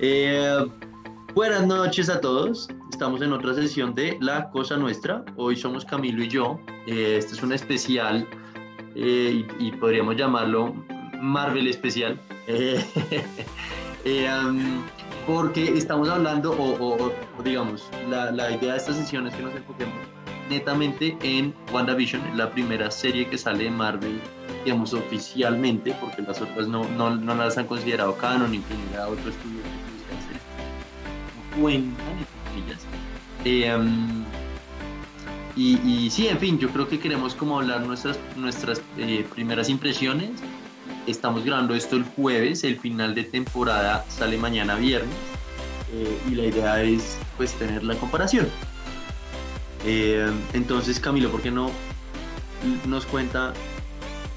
Eh, buenas noches a todos. Estamos en otra sesión de La Cosa Nuestra. Hoy somos Camilo y yo. Eh, este es un especial eh, y, podríamos llamarlo Marvel especial. porque estamos hablando, o, digamos, la, idea de esta sesión es que nos enfoquemos netamente en WandaVision, la primera serie que sale de Marvel digamos, oficialmente, porque las otras no, no, las han considerado canon ni otro estudio no cuentan, eh, um, y, y, sí, en fin, yo creo que queremos como hablar nuestras, nuestras eh, primeras impresiones. Estamos grabando esto el jueves, el final de temporada sale mañana viernes eh, y la idea es pues tener la comparación. entonces Camilo, ¿por qué no nos cuenta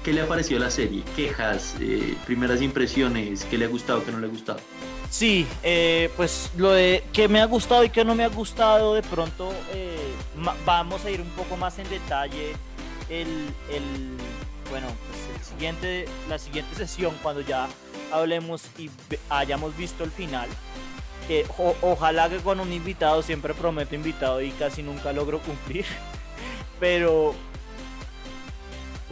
¿Qué le ha parecido la serie? ¿Quejas? Eh, ¿Primeras impresiones? ¿Qué le ha gustado? ¿Qué no le ha gustado? Sí, eh, pues lo de qué me ha gustado y qué no me ha gustado, de pronto eh, vamos a ir un poco más en detalle el, el bueno, pues la siguiente sesión cuando ya hablemos y hayamos visto el final. ojalá que con un invitado, siempre prometo invitado y casi nunca logro cumplir, pero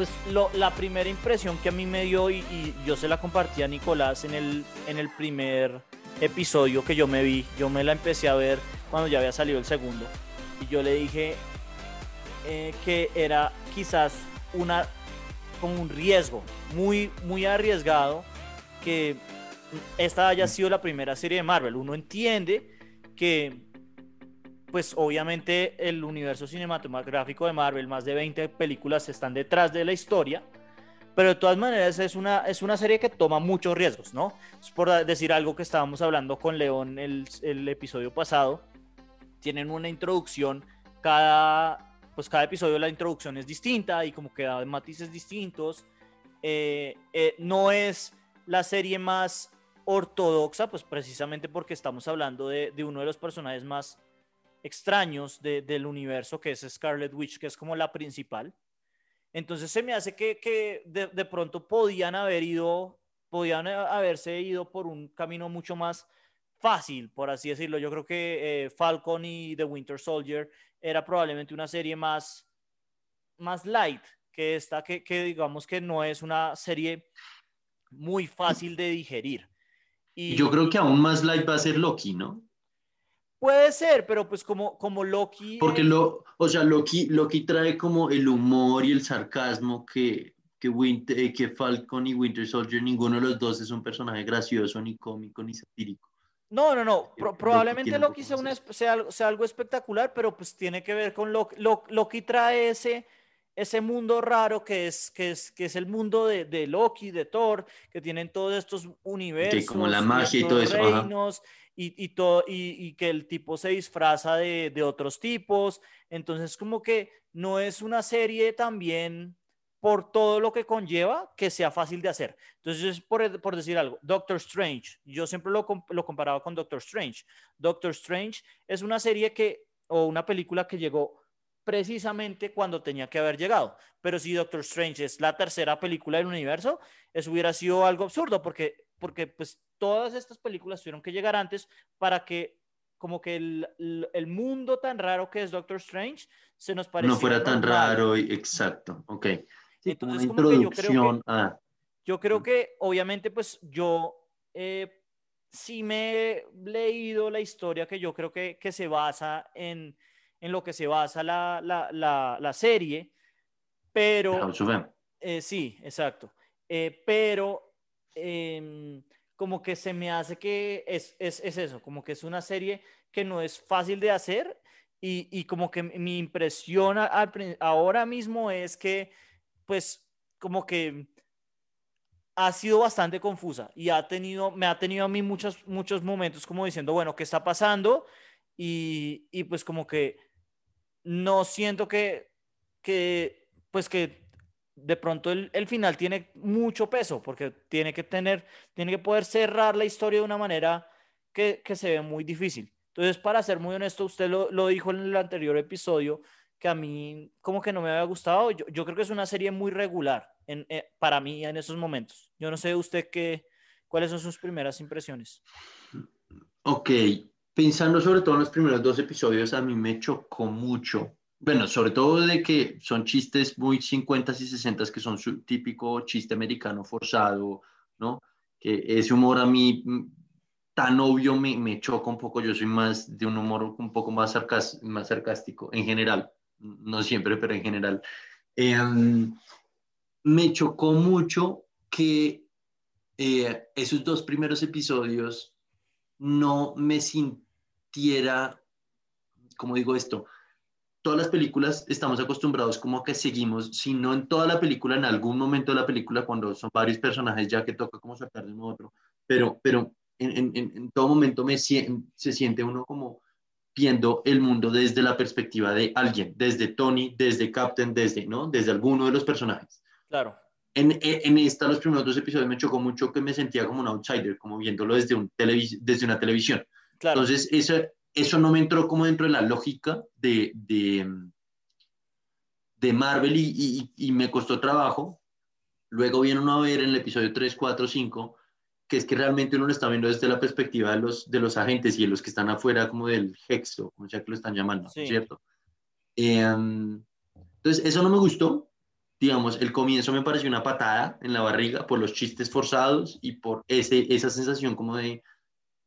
pues la primera impresión que a mí me dio y, yo se la compartí a Nicolás en el, en el primer episodio que yo me vi, yo me la empecé a ver cuando ya había salido el segundo y yo le dije eh, que era quizás una como un riesgo muy muy arriesgado que esta haya sido la primera serie de Marvel. Uno entiende que pues obviamente el universo cinematográfico de Marvel, más de 20 películas están detrás de la historia, pero de todas maneras es una, es una serie que toma muchos riesgos, ¿no? Es por decir algo que estábamos hablando con León el, el episodio pasado, tienen una introducción, cada, pues cada episodio la introducción es distinta y como que da matices distintos, eh, eh, no es la serie más ortodoxa, pues precisamente porque estamos hablando de, de uno de los personajes más extraños del universo, que es Scarlet Witch, que es como la principal. Entonces se me hace que, de, pronto podían haber ido, podían haberse ido por un camino mucho más fácil, por así decirlo. Yo creo que eh, Falcon y The Winter Soldier era probablemente una serie más, más light que esta, que, que digamos que no es una serie muy fácil de digerir. Y yo creo que aún más light va a ser Loki, ¿no? Puede ser, pero pues como, como Loki. Porque lo, o sea, Loki, Loki trae como el humor y el sarcasmo que, que, Winter, eh, que Falcon y Winter Soldier, ninguno de los dos es un personaje gracioso, ni cómico, ni satírico. No, no, no. probablemente Loki, sea, sea, sea, algo espectacular, pero pues tiene que ver con Loki. Loki trae ese, ese mundo raro que es, que es, que es el mundo de, de Loki, de Thor, que tienen todos estos universos. como la magia y todo eso. Reinos, y, todo, y, que el tipo se disfraza de, de, otros tipos. Entonces, como que no es una serie también por todo lo que conlleva que sea fácil de hacer. Entonces, por, por decir algo, Doctor Strange, yo siempre lo, lo comparaba con Doctor Strange. Doctor Strange es una serie que, o una película que llegó precisamente cuando tenía que haber llegado. Pero si Doctor Strange es la tercera película del universo, eso hubiera sido algo absurdo porque, porque pues todas estas películas tuvieron que llegar antes para que como que el, el, mundo tan raro que es Doctor Strange se nos pareciera no fuera tan raro. y exacto ok. Entonces como que yo creo que, yo creo que obviamente pues yo eh, sí me he leído la historia que yo creo que, que se basa en, en, lo que se basa la, la, la, la serie pero eh, sí exacto. Eh, pero em, como que se me hace que es, es, es eso, como que es una serie que no es fácil de hacer y, y como que mi impresión ahora mismo es que pues como que ha sido bastante confusa y ha tenido, me ha tenido a mí muchos, muchos momentos como diciendo, bueno, ¿qué está pasando? Y, y pues como que no siento que, que, pues que de pronto el, el, final tiene mucho peso porque tiene que tener, tiene que poder cerrar la historia de una manera que, que se ve muy difícil. Entonces, para ser muy honesto, usted lo, lo, dijo en el anterior episodio, que a mí como que no me había gustado. Yo, yo creo que es una serie muy regular en, eh, para mí en esos momentos. Yo no sé usted qué, cuáles son sus primeras impresiones. Ok, pensando sobre todo en los primeros dos episodios, a mí me chocó mucho. Bueno, sobre todo de que son chistes muy 50 y 60 que son su típico chiste americano forzado, ¿no? Que ese humor a mí mm, tan obvio me, me choca un poco. Yo soy más de un humor un poco más, más sarcástico en general, no siempre, pero en general. Em, me chocó mucho que eh, esos dos primeros episodios no me sintiera, como digo esto, todas las películas estamos acostumbrados como que seguimos, si no en toda la película, en algún momento de la película, cuando son varios personajes ya que toca como sacar de uno a otro, pero, pero en, en, en todo momento me, se siente uno como viendo el mundo desde la perspectiva de alguien, desde Tony, desde Captain, desde, ¿no? Desde alguno de los personajes. Claro. En, en esta, los primeros dos episodios me chocó mucho que me sentía como un outsider, como viéndolo desde, un desde una televisión. Claro. Entonces, eso, eso no me entró como dentro de la lógica de, de, de Marvel y, y, y, me costó trabajo. Luego viene uno a ver en el episodio 3, 4, 5 que es que realmente uno lo está viendo desde la perspectiva de los, de los agentes y de los que están afuera como del hexo, como sea que lo están llamando, ¿cierto? Em, entonces, eso no me gustó. Digamos, el comienzo me pareció una patada en la barriga por los chistes forzados y por ese, esa sensación como de,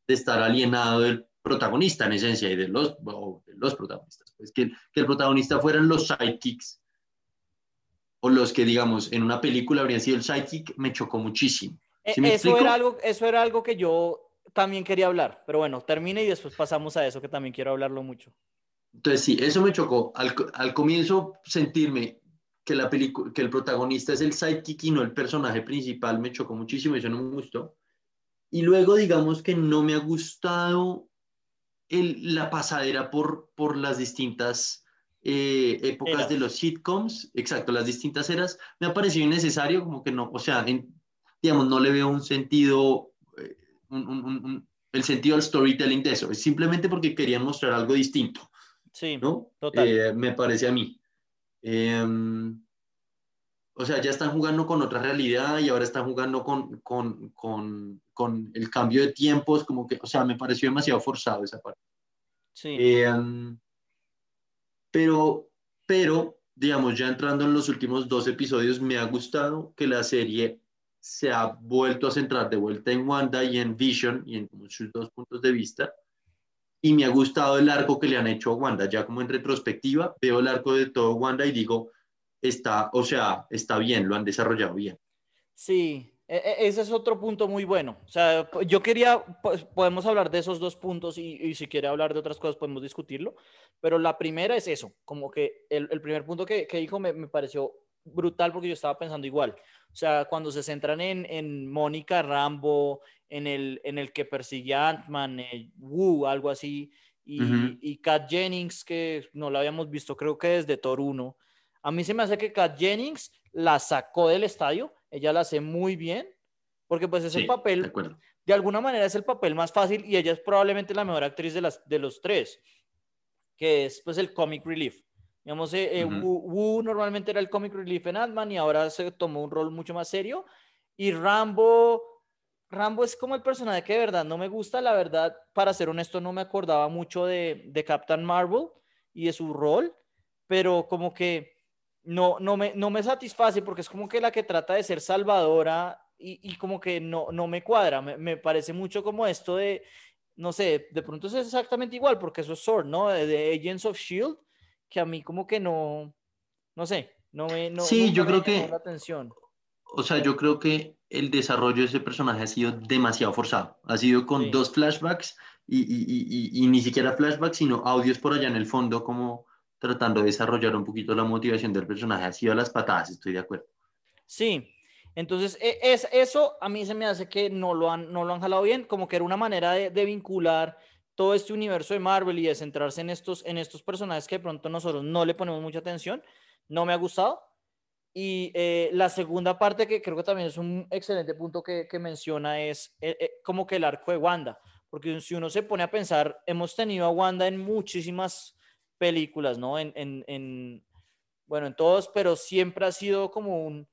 de estar alienado del protagonista en esencia y de los, de los protagonistas. Pues que, que el protagonista fueran los sidekicks o los que, digamos, en una película habrían sido el sidekick, me chocó muchísimo. E, eso, era algo, eso era algo que yo también quería hablar, pero bueno, termine y después pasamos a eso que también quiero hablarlo mucho. Entonces sí, eso me chocó. Al, al comienzo sentirme que, la que el protagonista es el sidekick y no el personaje principal me chocó muchísimo, eso no me gustó. Y luego digamos que no me ha gustado el, la pasadera por, por las distintas eh, épocas de los sitcoms, exacto, las distintas eras, me ha parecido innecesario, como que no, o sea, en, digamos, no le veo un sentido, eh, el sentido del storytelling de eso, es simplemente porque querían mostrar algo distinto. Sí, ¿no? total. Eh, me parece a mí. Em, o sea, ya están jugando con otra realidad y ahora están jugando con, con, con, con, el cambio de tiempos, como que, o sea, me pareció demasiado forzado esa parte. Sí. Em, pero, pero, digamos, ya entrando en los últimos dos episodios, me ha gustado que la serie se ha vuelto a centrar de vuelta en Wanda y en Vision y en sus dos puntos de vista. Y me ha gustado el arco que le han hecho a Wanda. Ya como en retrospectiva, veo el arco de todo Wanda y digo, está, o sea, está bien, lo han desarrollado bien. Sí, ese es otro punto muy bueno. O sea, yo quería, pues, podemos hablar de esos dos puntos y, si quiere hablar de otras cosas podemos discutirlo, pero la primera es eso, como que el, primer punto que, dijo me, me, pareció brutal porque yo estaba pensando igual. O sea, cuando se centran en, en Mónica Rambo, en el, en el que persigue a Ant-Man, Wu, algo así, y, y Kat Jennings, que no la habíamos visto, creo que desde Thor 1. A mí se me hace que Kat Jennings la sacó del estadio, ella la hace muy bien, porque pues es el papel, de, alguna manera es el papel más fácil y ella es probablemente la mejor actriz de, las, de los tres, que es pues el comic relief. Digamos, eh, eh, Wu, normalmente era el comic relief en Ant-Man y ahora se tomó un rol mucho más serio. Y Rambo, Rambo es como el personaje que de verdad no me gusta. La verdad, para ser honesto, no me acordaba mucho de, de Captain Marvel y de su rol, pero como que no, no, me, no me satisface porque es como que la que trata de ser salvadora y, y como que no, no me cuadra. Me, me, parece mucho como esto de, no sé, de pronto es exactamente igual porque eso es Sword, ¿no? De, Agents of Shield que a mí como que no, no sé, no me... No, sí, yo creo que... La atención. O sea, yo creo que el desarrollo de ese personaje ha sido demasiado forzado. Ha sido con dos flashbacks y, y, y, y, ni siquiera flashbacks, sino audios por allá en el fondo, como tratando de desarrollar un poquito la motivación del personaje. Sido a las patadas, estoy de acuerdo. Sí, entonces e, es, eso a mí se me hace que no lo han, no lo han jalado bien, como que era una manera de, de vincular todo este universo de Marvel y de centrarse en estos, en estos personajes que de pronto nosotros no le ponemos mucha atención, no me ha gustado. Y eh, la segunda parte, que creo que también es un excelente punto que, que menciona, es eh, eh, como que el arco de Wanda. Porque si uno se pone a pensar, hemos tenido a Wanda en muchísimas películas, ¿no? En, en, en bueno, en todos, pero siempre ha sido como un,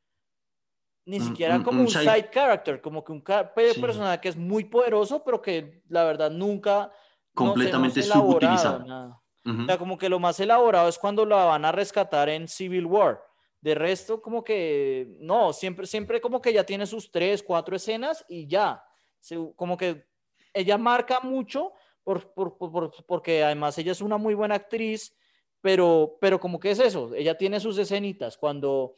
ni siquiera como un, side, character, como que un personaje que es muy poderoso, pero que la verdad nunca completamente subutilizado. O sea, como que lo más elaborado es cuando la van a rescatar en Civil War. De resto, como que no, siempre, siempre como que ya tiene sus tres, cuatro escenas y ya. como que ella marca mucho por, por, por, porque además ella es una muy buena actriz, pero, pero como que es eso, ella tiene sus escenitas cuando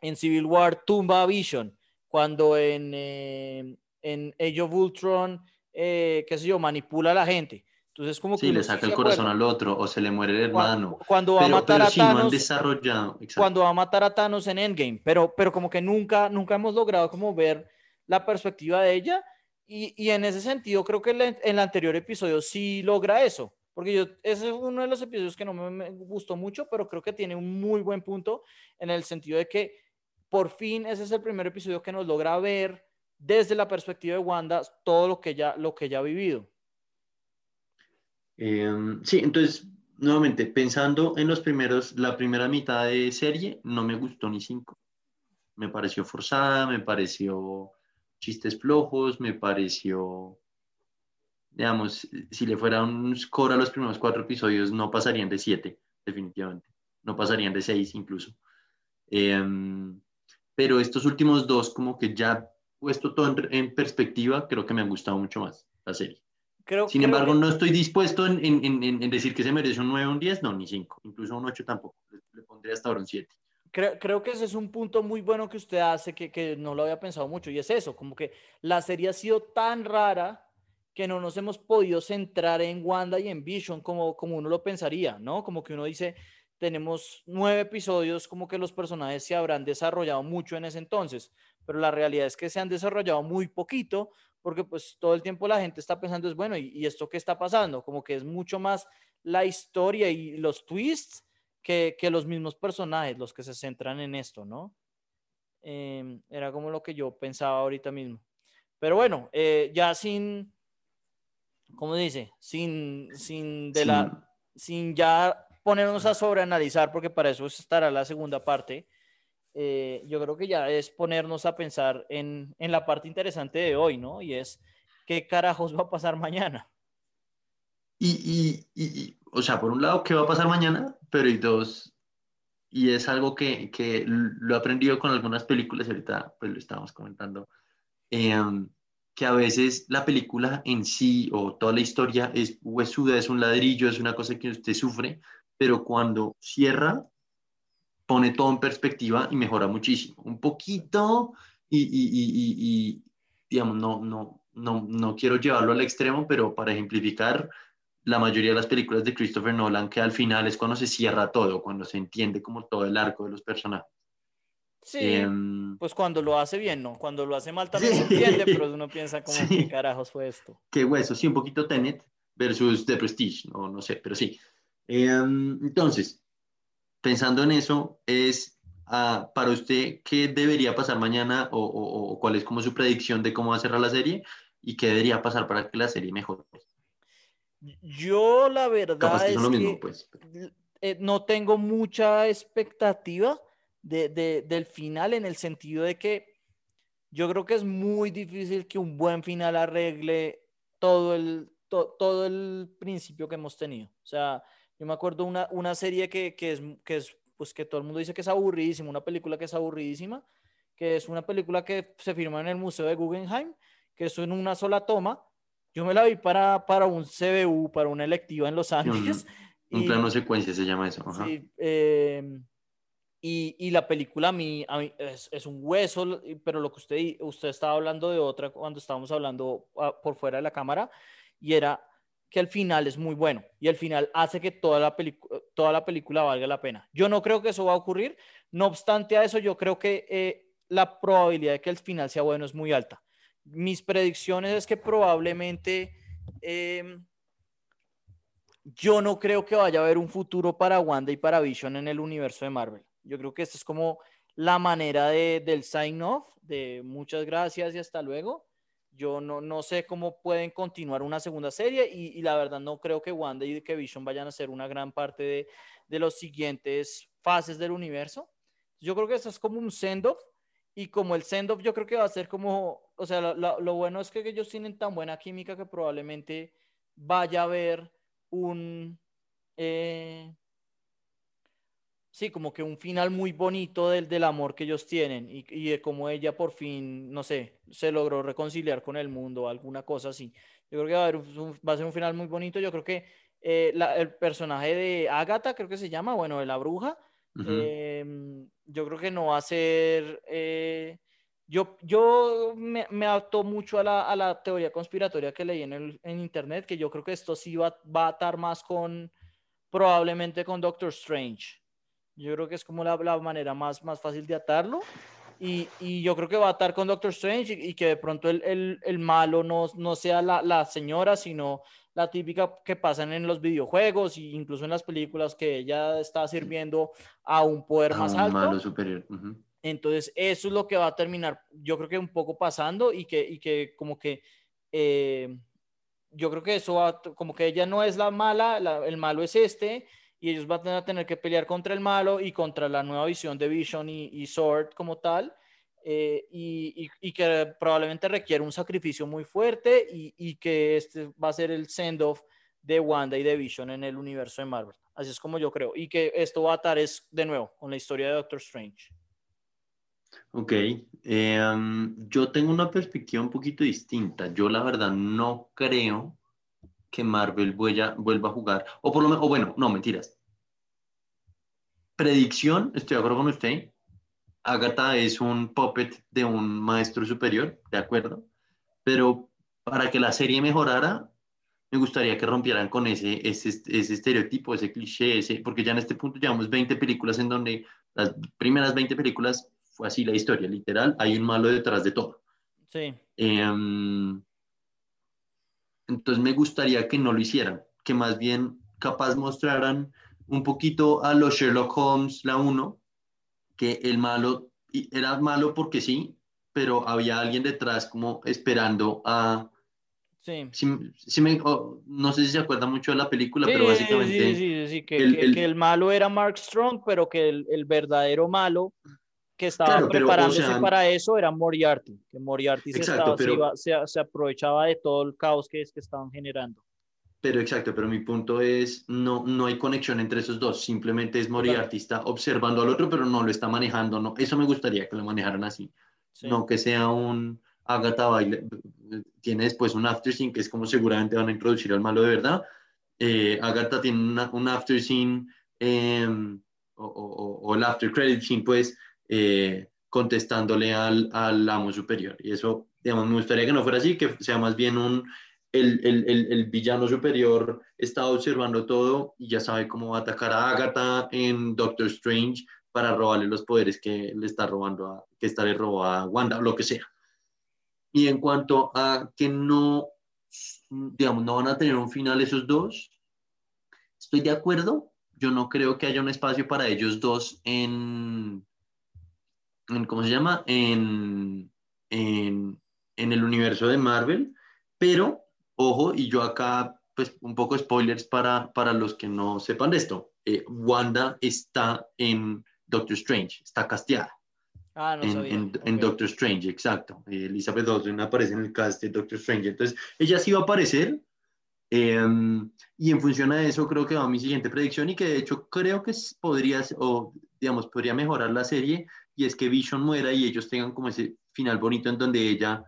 en Civil War tumba a Vision, cuando en, eh, en Age of Ultron, eh, qué sé yo, manipula a la gente. Entonces, como que. Sí, le saca el corazón al otro o se le muere el hermano. Cuando, va a matar a Thanos. desarrollado. Cuando va a matar a Thanos en Endgame. Pero, pero como que nunca, nunca hemos logrado como ver la perspectiva de ella. Y, y en ese sentido, creo que en el anterior episodio sí logra eso. Porque yo, ese es uno de los episodios que no me, me gustó mucho, pero creo que tiene un muy buen punto en el sentido de que por fin ese es el primer episodio que nos logra ver desde la perspectiva de Wanda todo lo que ya, lo que ya ha vivido. Em, sí, entonces, nuevamente, pensando en los primeros, la primera mitad de serie, no me gustó ni cinco. Me pareció forzada, me pareció chistes flojos, me pareció, digamos, si le fuera un score a los primeros cuatro episodios, no pasarían de siete, definitivamente. No pasarían de seis incluso. Em, pero estos últimos dos, como que ya puesto todo en, perspectiva, creo que me han gustado mucho más la serie. Creo, Sin embargo, no estoy dispuesto en, en, decir que se merece un 9 o un 10, no, ni 5, incluso un 8 tampoco, le, pondría hasta ahora un 7. Creo, creo, que ese es un punto muy bueno que usted hace, que, que no lo había pensado mucho, y es eso, como que la serie ha sido tan rara que no nos hemos podido centrar en Wanda y en Vision como, como uno lo pensaría, ¿no? Como que uno dice, tenemos nueve episodios, como que los personajes se habrán desarrollado mucho en ese entonces, pero la realidad es que se han desarrollado muy poquito, porque pues todo el tiempo la gente está pensando es, bueno, ¿y, esto qué está pasando? Como que es mucho más la historia y los twists que, que los mismos personajes los que se centran en esto, ¿no? Em, era como lo que yo pensaba ahorita mismo. Pero bueno, eh, ya sin, ¿cómo dice? Sin, sin de la, sin ya ponernos a sobreanalizar, porque para eso estará la segunda parte. Eh, yo creo que ya es ponernos a pensar en, en, la parte interesante de hoy, ¿no? Y es, ¿qué carajos va a pasar mañana? Y, y, y, o sea, por un lado, ¿qué va a pasar mañana? Pero y dos, y es algo que, que lo he aprendido con algunas películas, ahorita pues lo estábamos comentando, em, que a veces la película en sí o toda la historia es huesuda, es un ladrillo, es una cosa que usted sufre, pero cuando cierra, pone todo en perspectiva y mejora muchísimo. Un poquito y, y, y, y digamos, no, no, no, no quiero llevarlo al extremo, pero para ejemplificar, la mayoría de las películas de Christopher Nolan, que al final es cuando se cierra todo, cuando se entiende como todo el arco de los personajes. Sí, em, pues cuando lo hace bien, ¿no? Cuando lo hace mal también se entiende, pero uno piensa como, ¿qué carajos fue esto? Qué hueso, sí, un poquito Tenet versus The Prestige, no, no sé, pero sí. Em, entonces, pensando en eso, es ah, para usted qué debería pasar mañana o, cuál es como su predicción de cómo va a cerrar la serie y qué debería pasar para que la serie mejore. Yo la verdad es que pues, eh, no tengo mucha expectativa del final en el sentido de que yo creo que es muy difícil que un buen final arregle todo el, todo el principio que hemos tenido. O sea, yo me acuerdo una, una serie que, que, es, que es, pues que todo el mundo dice que es aburridísima, una película que es aburridísima, que es una película que se firma en el Museo de Guggenheim, que es en una sola toma. Yo me la vi para, para un CBU, para una electiva en Los Ángeles. Un, plano secuencia se llama eso. Sí, em, y, y, la película a mí, a mí es, es, un hueso, pero lo que usted, usted estaba hablando de otra cuando estábamos hablando ah, por fuera de la cámara, y era que el final es muy bueno y el final hace que toda la, toda la película valga la pena. Yo no creo que eso va a ocurrir, no obstante a eso, yo creo que eh, la probabilidad de que el final sea bueno es muy alta. Mis predicciones es que probablemente em, yo no creo que vaya a haber un futuro para Wanda y para Vision en el universo de Marvel. Yo creo que esta es como la manera de, del sign off, de muchas gracias y hasta luego yo no, no sé cómo pueden continuar una segunda serie y, la verdad no creo que Wanda y que Vision vayan a ser una gran parte de, de los siguientes fases del universo. Yo creo que esto es como un send-off y como el send-off yo creo que va a ser como, o sea, lo, lo, bueno es que ellos tienen tan buena química que probablemente vaya a haber un... Eh, sí, como que un final muy bonito del, del amor que ellos tienen y, y, de cómo ella por fin, no sé, se logró reconciliar con el mundo, alguna cosa así. Yo creo que va a, haber va a ser un final muy bonito. Yo creo que eh, la, el personaje de Agatha, creo que se llama, bueno, de la bruja, eh, yo creo que no va a ser... Yo, yo me, me adapto mucho a la, a la, teoría conspiratoria que leí en, el, en internet, que yo creo que esto sí va, va a atar más con, probablemente con Doctor Strange. Yo creo que es como la, la manera más, más fácil de atarlo. Y, y, yo creo que va a atar con Doctor Strange y, y que de pronto el, el, el malo no, no sea la, la, señora, sino la típica que pasan en los videojuegos e incluso en las películas que ella está sirviendo a un poder a más un alto. malo superior. Uh -huh. Entonces, eso es lo que va a terminar, yo creo que un poco pasando y que, y que como que, eh, yo creo que eso va, como que ella no es la mala, la, el malo es este, y ellos van a tener que pelear contra el malo y contra la nueva visión de Vision y, y Sword como tal, eh, y, y, y, que probablemente requiere un sacrificio muy fuerte y, que este va a ser el send-off de Wanda y de Vision en el universo de Marvel. Así es como yo creo. Y que esto va a atar es de nuevo con la historia de Doctor Strange. Ok, eh, um, yo tengo una perspectiva un poquito distinta. Yo la verdad no creo que Marvel vuelva, vuelva a jugar, o por lo menos, bueno, no, mentiras. Predicción, estoy de acuerdo con usted. Agatha es un puppet de un maestro superior, de acuerdo, pero para que la serie mejorara, me gustaría que rompieran con ese, ese, ese estereotipo, ese cliché, ese, porque ya en este punto llevamos 20 películas en donde las primeras 20 películas fue así la historia, literal, hay un malo detrás de todo. Sí. Eh, entonces me gustaría que no lo hicieran, que más bien capaz mostraran un poquito a los Sherlock Holmes, la 1, que el malo era malo porque sí, pero había alguien detrás como esperando a... Sí. Si, si me, oh, no sé si se acuerda mucho de la película, sí, pero básicamente... Sí, sí, sí, que el, que, el, que el malo era Mark Strong, pero que el, el verdadero malo que estaba claro, preparándose pero, o sea, para eso era Moriarty, que Moriarty exacto, se, estaba, pero, se, iba, se, se, aprovechaba de todo el caos que, es, que estaban generando. Pero exacto, pero mi punto es, no, no hay conexión entre esos dos, simplemente es Moriarty, está observando al otro, pero no lo está manejando, no, eso me gustaría que lo manejaran así, sí. no que sea un Agatha Baile, tiene después un after scene, que es como seguramente van a introducir al malo de verdad, eh, Agatha tiene una, un after scene, eh, o, o, o el after credit scene, pues, eh, contestándole al, al, amo superior. Y eso, digamos, me gustaría que no fuera así, que sea más bien un, el, el, el, el, villano superior está observando todo y ya sabe cómo va a atacar a Agatha en Doctor Strange para robarle los poderes que le está robando a, que está le robó a Wanda, o lo que sea. Y en cuanto a que no, digamos, no van a tener un final esos dos, estoy de acuerdo. Yo no creo que haya un espacio para ellos dos en, en ¿cómo se llama? En, en, en, el universo de Marvel, pero, ojo, y yo acá, pues un poco spoilers para, para los que no sepan de esto, eh, Wanda está en Doctor Strange, está casteada. Ah, no en, sabía. en, okay. en, Doctor Strange, exacto. Elizabeth Olsen aparece en el cast de Doctor Strange. Entonces, ella sí va a aparecer. Eh, y en función a eso, creo que va mi siguiente predicción y que de hecho creo que podría, o digamos, podría mejorar la serie y es que Vision muera y ellos tengan como ese final bonito en donde ella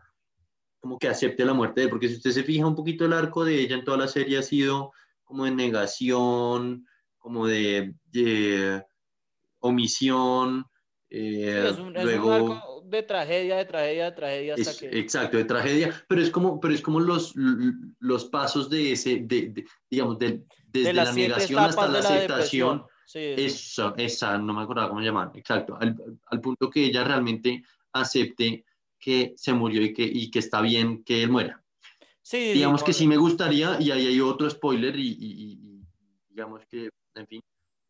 como que acepte la muerte de él, porque si usted se fija un poquito el arco de ella en toda la serie ha sido como de negación, como de, de omisión, eh, sí, es, un, luego, es un arco de tragedia, de tragedia, de tragedia hasta es, que... Exacto, de tragedia, pero es como, pero es como los, los pasos de ese, de, de digamos, de, desde de la negación hasta la aceptación. Sí, Eso, esa, no me acordaba cómo se llama, exacto, al, al, punto que ella realmente acepte que se murió y que, y que está bien que él muera. Sí, digamos sí, que sí me gustaría, y ahí hay otro spoiler, y, y, y, digamos que, en fin,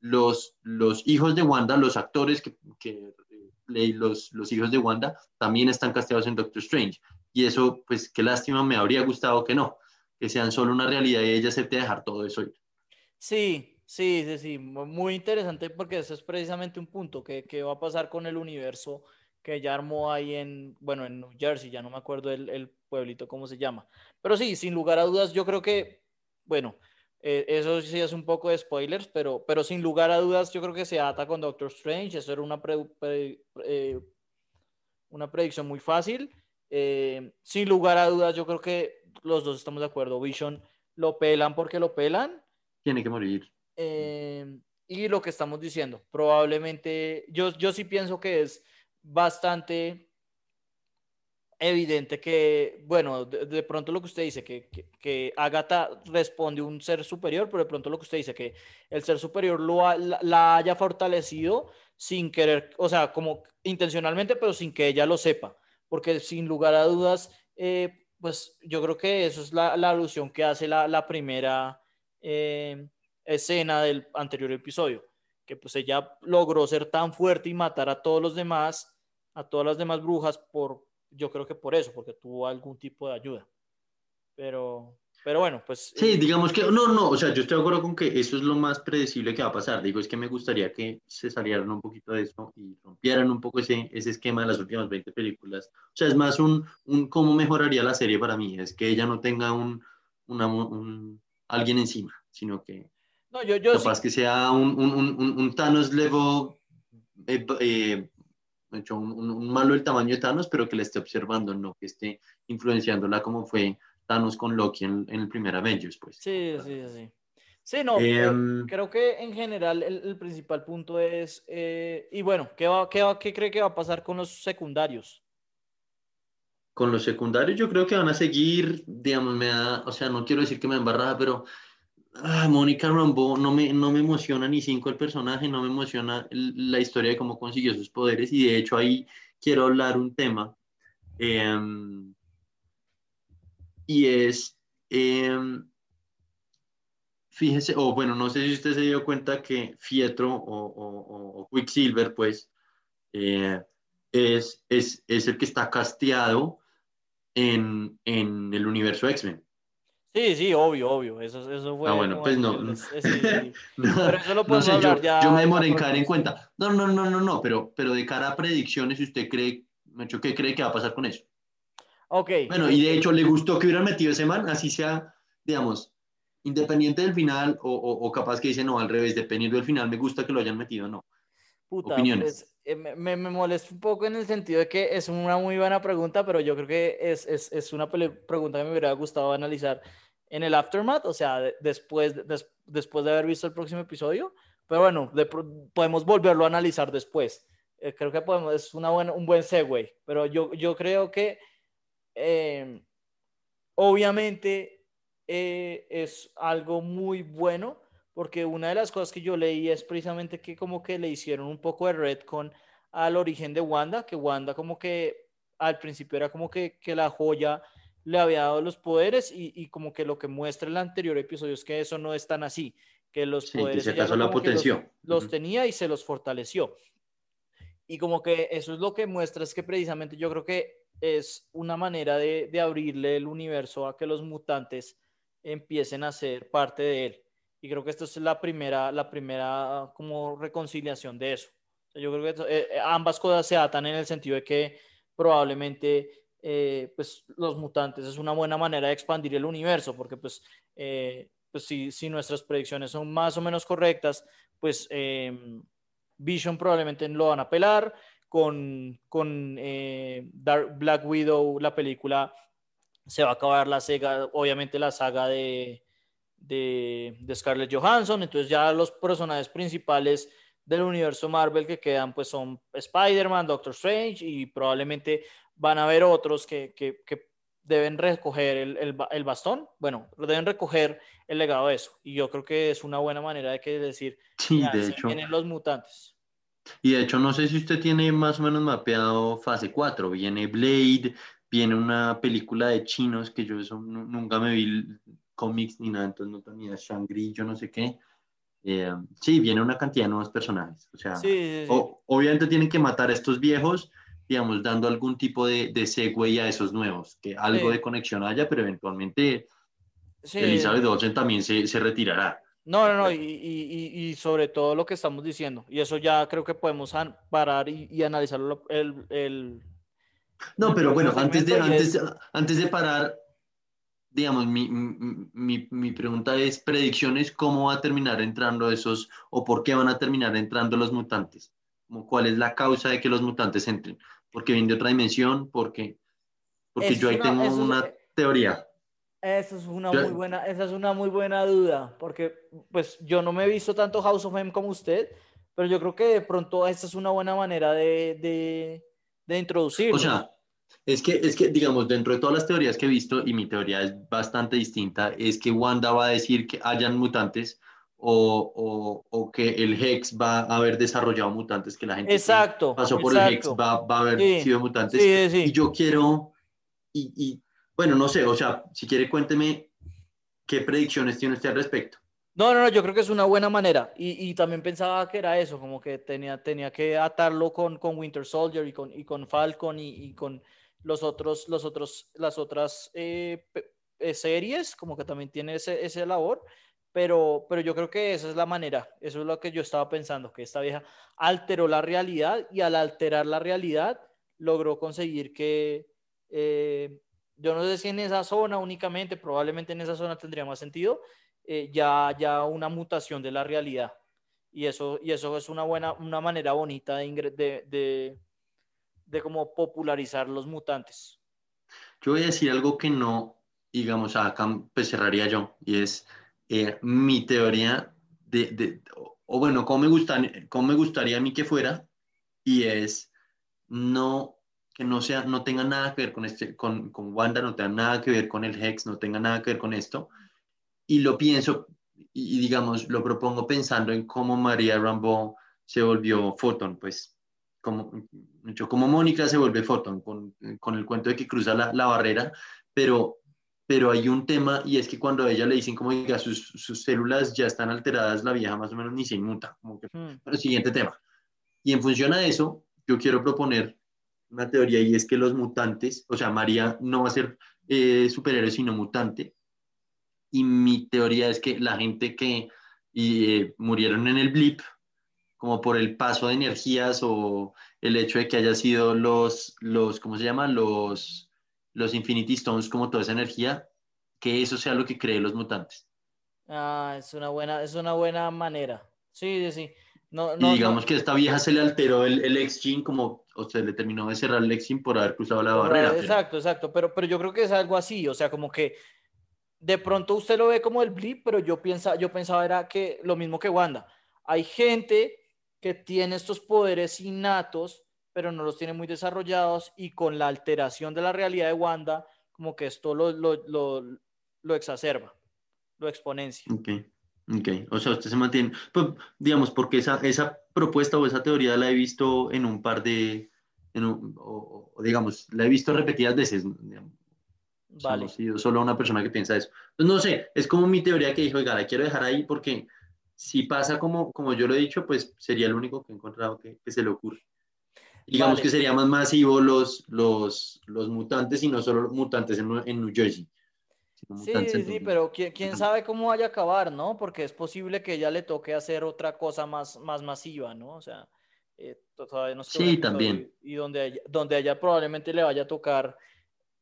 los, los hijos de Wanda, los actores que, que los, los hijos de Wanda, también están casteados en Doctor Strange. Y eso, pues qué lástima, me habría gustado que no, que sean solo una realidad y ella acepte dejar todo eso ir. Sí, Sí, sí, sí, muy interesante porque ese es precisamente un punto que, que, va a pasar con el universo que ella armó ahí en, bueno, en New Jersey, ya no me acuerdo el, el pueblito cómo se llama. Pero sí, sin lugar a dudas, yo creo que, bueno, eh, eso sí es un poco de spoilers, pero, pero sin lugar a dudas, yo creo que se ata con Doctor Strange. Eso era una, eh, una predicción muy fácil. Eh, sin lugar a dudas, yo creo que los dos estamos de acuerdo. Vision lo pelan porque lo pelan. Tiene que morir. Y lo que estamos diciendo, probablemente, yo, yo sí pienso que es bastante evidente que, bueno, de, pronto lo que usted dice, que, que, Agatha responde un ser superior, pero de pronto lo que usted dice, que el ser superior lo la, haya fortalecido sin querer, o sea, como intencionalmente, pero sin que ella lo sepa, porque sin lugar a dudas, eh, pues yo creo que eso es la, la alusión que hace la, la primera eh, escena del anterior episodio, que pues ella logró ser tan fuerte y matar a todos los demás, a todas las demás brujas por, yo creo que por eso, porque tuvo algún tipo de ayuda. Pero, pero bueno, pues... Sí, eh, digamos que, no, no, o sea, yo estoy de acuerdo con que eso es lo más predecible que va a pasar. Digo, es que me gustaría que se salieran un poquito de eso y rompieran un poco ese, ese esquema de las últimas 20 películas. O sea, es más un, un cómo mejoraría la serie para mí, es que ella no tenga un, una, un alguien encima, sino que... No, yo, yo capaz que sea un, un, un, Thanos level eh, eh, hecho un, malo el tamaño de Thanos, pero que le esté observando, no que esté influenciándola como fue Thanos con Loki en, el primer Avengers, pues. Sí, sí, sí. Sí, no, em, creo que en general el, principal punto es, eh, y bueno, ¿qué, va, qué, va, ¿qué cree que va a pasar con los secundarios? Con los secundarios yo creo que van a seguir, digamos, me da, o sea, no quiero decir que me embarrada, pero Ah, Mónica Rambeau no me, no me emociona ni cinco el personaje, no me emociona la historia de cómo consiguió sus poderes y de hecho ahí quiero hablar un tema em, y es, em, fíjese, o bueno, no sé si usted se dio cuenta que Fietro o, Quicksilver pues eh, es, es, es, el que está casteado en, en el universo X-Men. Sí, sí, obvio, obvio. Eso, eso fue. Ah, bueno, pues no. no. pero eso lo podemos hablar yo, ya. Yo me demoré en caer en cuenta. No, no, no, no, no, pero, pero de cara a predicciones, ¿usted cree, ¿qué cree que va a pasar con eso? Ok. Bueno, y de hecho, ¿le gustó que hubieran metido ese man? Así sea, digamos, independiente del final, o, o, o capaz que dice no, al revés, dependiendo del final, me gusta que lo hayan metido, no. Puta, Opiniones. Pues, me, me, molesta un poco en el sentido de que es una muy buena pregunta, pero yo creo que es, es, es una pregunta que me hubiera gustado analizar en el aftermath, o sea, después, después de haber visto el próximo episodio. Pero bueno, podemos volverlo a analizar después. Eh, creo que podemos, es una buena, un buen segue. Pero yo, yo creo que em, obviamente eh, es algo muy bueno porque una de las cosas que yo leí es precisamente que como que le hicieron un poco de retcon al origen de Wanda, que Wanda como que al principio era como que, que la joya le había dado los poderes y, como que lo que muestra el anterior episodio es que eso no es tan así, que los poderes la potenció. Los, tenía y se los fortaleció. Y como que eso es lo que muestra, es que precisamente yo creo que es una manera de, abrirle el universo a que los mutantes empiecen a ser parte de él. Y creo que esto es la primera, la primera como reconciliación de eso. yo creo que eh, eh, ambas cosas se atan en el sentido de que probablemente eh, pues los mutantes es una buena manera de expandir el universo, porque pues, eh, pues si, si, nuestras predicciones son más o menos correctas, pues em, Vision probablemente lo van a pelar, con, con eh, Dark Black Widow, la película, se va a acabar la saga, obviamente la saga de, de, de Scarlett Johansson, entonces ya los personajes principales del universo Marvel que quedan pues son Spider-Man, Doctor Strange y probablemente van a haber otros que, que, que deben recoger el, el, el, bastón, bueno, deben recoger el legado de eso. Y yo creo que es una buena manera de que decir, sí, de hecho. vienen los mutantes. Y de hecho, no sé si usted tiene más o menos mapeado fase 4. Viene Blade, viene una película de chinos que yo eso, nunca me vi cómics ni nada, entonces no tenía Shangri, yo no sé qué. Eh, sí, viene una cantidad de nuevos personajes. O sea, obviamente tienen que matar a estos viejos digamos, dando algún tipo de, de segue a esos nuevos, que algo de conexión haya, pero eventualmente Elizabeth Olsen también se, se, retirará. No, no, no, y, y, y, sobre todo lo que estamos diciendo. Y eso ya creo que podemos parar y, y analizarlo el, el, No, pero bueno, antes de, antes, antes de parar, digamos, mi, mi, mi, pregunta es, predicciones, ¿cómo va a terminar entrando esos, o por qué van a terminar entrando los mutantes? ¿Cuál es la causa de que los mutantes entren? ¿Porque vienen de otra dimensión? Porque, porque yo ahí tengo una teoría. Esa es una muy buena, esa es una muy buena duda, porque pues yo no me he visto tanto House of M como usted, pero yo creo que de pronto esta es una buena manera de, de, de introducirlo. O sea, es que, es que, digamos, dentro de todas las teorías que he visto, y mi teoría es bastante distinta, es que Wanda va a decir que hayan mutantes o, o, o que el Hex va a haber desarrollado mutantes, que la gente exacto, pasó por el Hex va, va a haber sido mutantes. y yo quiero, y, y, bueno, no sé, o sea, si quiere cuénteme qué predicciones tiene usted al respecto. No, no, no, yo creo que es una buena manera. Y, y, también pensaba que era eso, como que tenía, tenía que atarlo con, con Winter Soldier y con, y con Falcon y, y con los otros, los otros, las otras eh, eh, series, como que también tiene ese, ese labor. Pero, pero yo creo que esa es la manera, eso es lo que yo estaba pensando, que esta vieja alteró la realidad y al alterar la realidad logró conseguir que, eh, yo no sé si en esa zona únicamente, probablemente en esa zona tendría más sentido, eh, ya, ya una mutación de la realidad. Y eso, y eso es una buena, una manera bonita de, de, de, de como popularizar los mutantes. Yo voy a decir algo que no, digamos, acá pues cerraría yo, y es eh, mi teoría de, de, o bueno, cómo me, gusta, cómo me gustaría a mí que fuera, y es no que no sea, no tenga nada que ver con este, con, con Wanda, no tenga nada que ver con el Hex, no tenga nada que ver con esto, y lo pienso y, digamos, lo propongo pensando en cómo María Rambo se volvió Photon, pues como, como Mónica se vuelve Photon con, con el cuento de que cruza la, la, barrera, pero, pero hay un tema y es que cuando a ella le dicen como diga sus, sus células ya están alteradas, la vieja más o menos ni se inmuta, como que, mm. el siguiente tema. Y en función a eso, yo quiero proponer una teoría y es que los mutantes, o sea, María no va a ser eh, superhéroe sino mutante, y mi teoría es que la gente que eh, murieron en el blip, como por el paso de energías o el hecho de que haya sido los, los ¿cómo se llama? Los, los Infinity Stones, como toda esa energía, que eso sea lo que cree los mutantes. Ah, es una buena, es una buena manera. Sí, sí, sí. No, y digamos que a esta vieja se le alteró el, el X-Gene como, o se le terminó de cerrar el X-Gene por haber cruzado la barrera. Exacto, exacto, pero, pero yo creo que es algo así, o sea, como que de pronto usted lo ve como el blip, pero yo, piensa, yo pensaba era que lo mismo que Wanda. Hay gente que tiene estos poderes innatos, pero no los tiene muy desarrollados y con la alteración de la realidad de Wanda, como que esto lo, lo, lo, exacerba, lo exponencia. Ok, ok. O sea, usted se mantiene, pues, digamos, porque esa, esa propuesta o esa teoría la he visto en un par de, o, digamos, la he visto repetidas veces. Digamos Vale. Solo, solo una persona que piensa eso. Pues no sé, es como mi teoría que dijo, oiga, la quiero dejar ahí porque si pasa como, como yo lo he dicho, pues sería el único que he encontrado que, que se le ocurre. Digamos que sería más masivo los, los, los mutantes y no solo los mutantes en, en New Jersey. Sí, sí, sí, pero ¿quién, quién, sabe cómo vaya a acabar, ¿no? Porque es posible que ella le toque hacer otra cosa más, más masiva, ¿no? O sea, eh, todavía no Sí, también. Y donde donde ella probablemente le vaya a tocar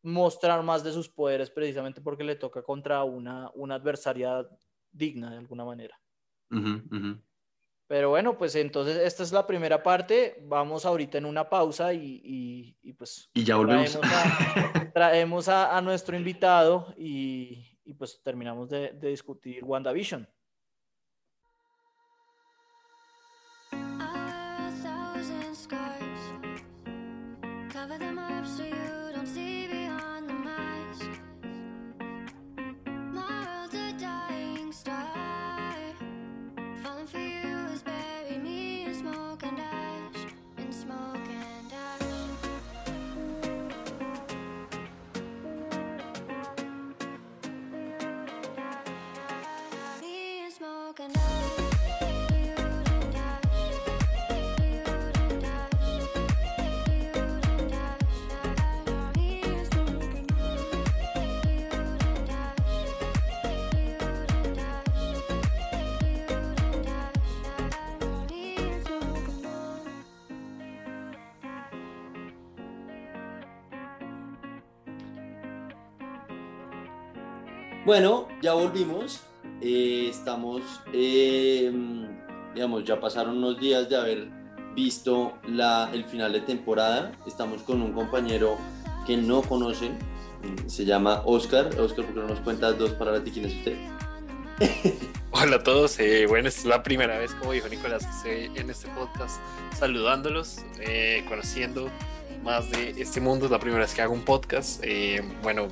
mostrar más de sus poderes precisamente porque le toca contra una, una adversaria digna de alguna manera. Pero bueno, pues entonces esta es la primera parte. Vamos ahorita en una pausa y, y, pues... Y ya volvemos. Traemos a, a, nuestro invitado y, y pues terminamos de, de discutir WandaVision. Bueno, ya volvimos. Eh, estamos, eh, digamos, ya pasaron unos días de haber visto la, el final de temporada. Estamos con un compañero que no conocen. Se llama Oscar. Oscar, ¿por qué no nos cuentas dos palabras de quién es usted? Hola a todos, eh, bueno, es la primera vez, como dijo Nicolás, que estoy en este podcast saludándolos, eh, conociendo más de este mundo, es la primera vez que hago un podcast. Eh, bueno,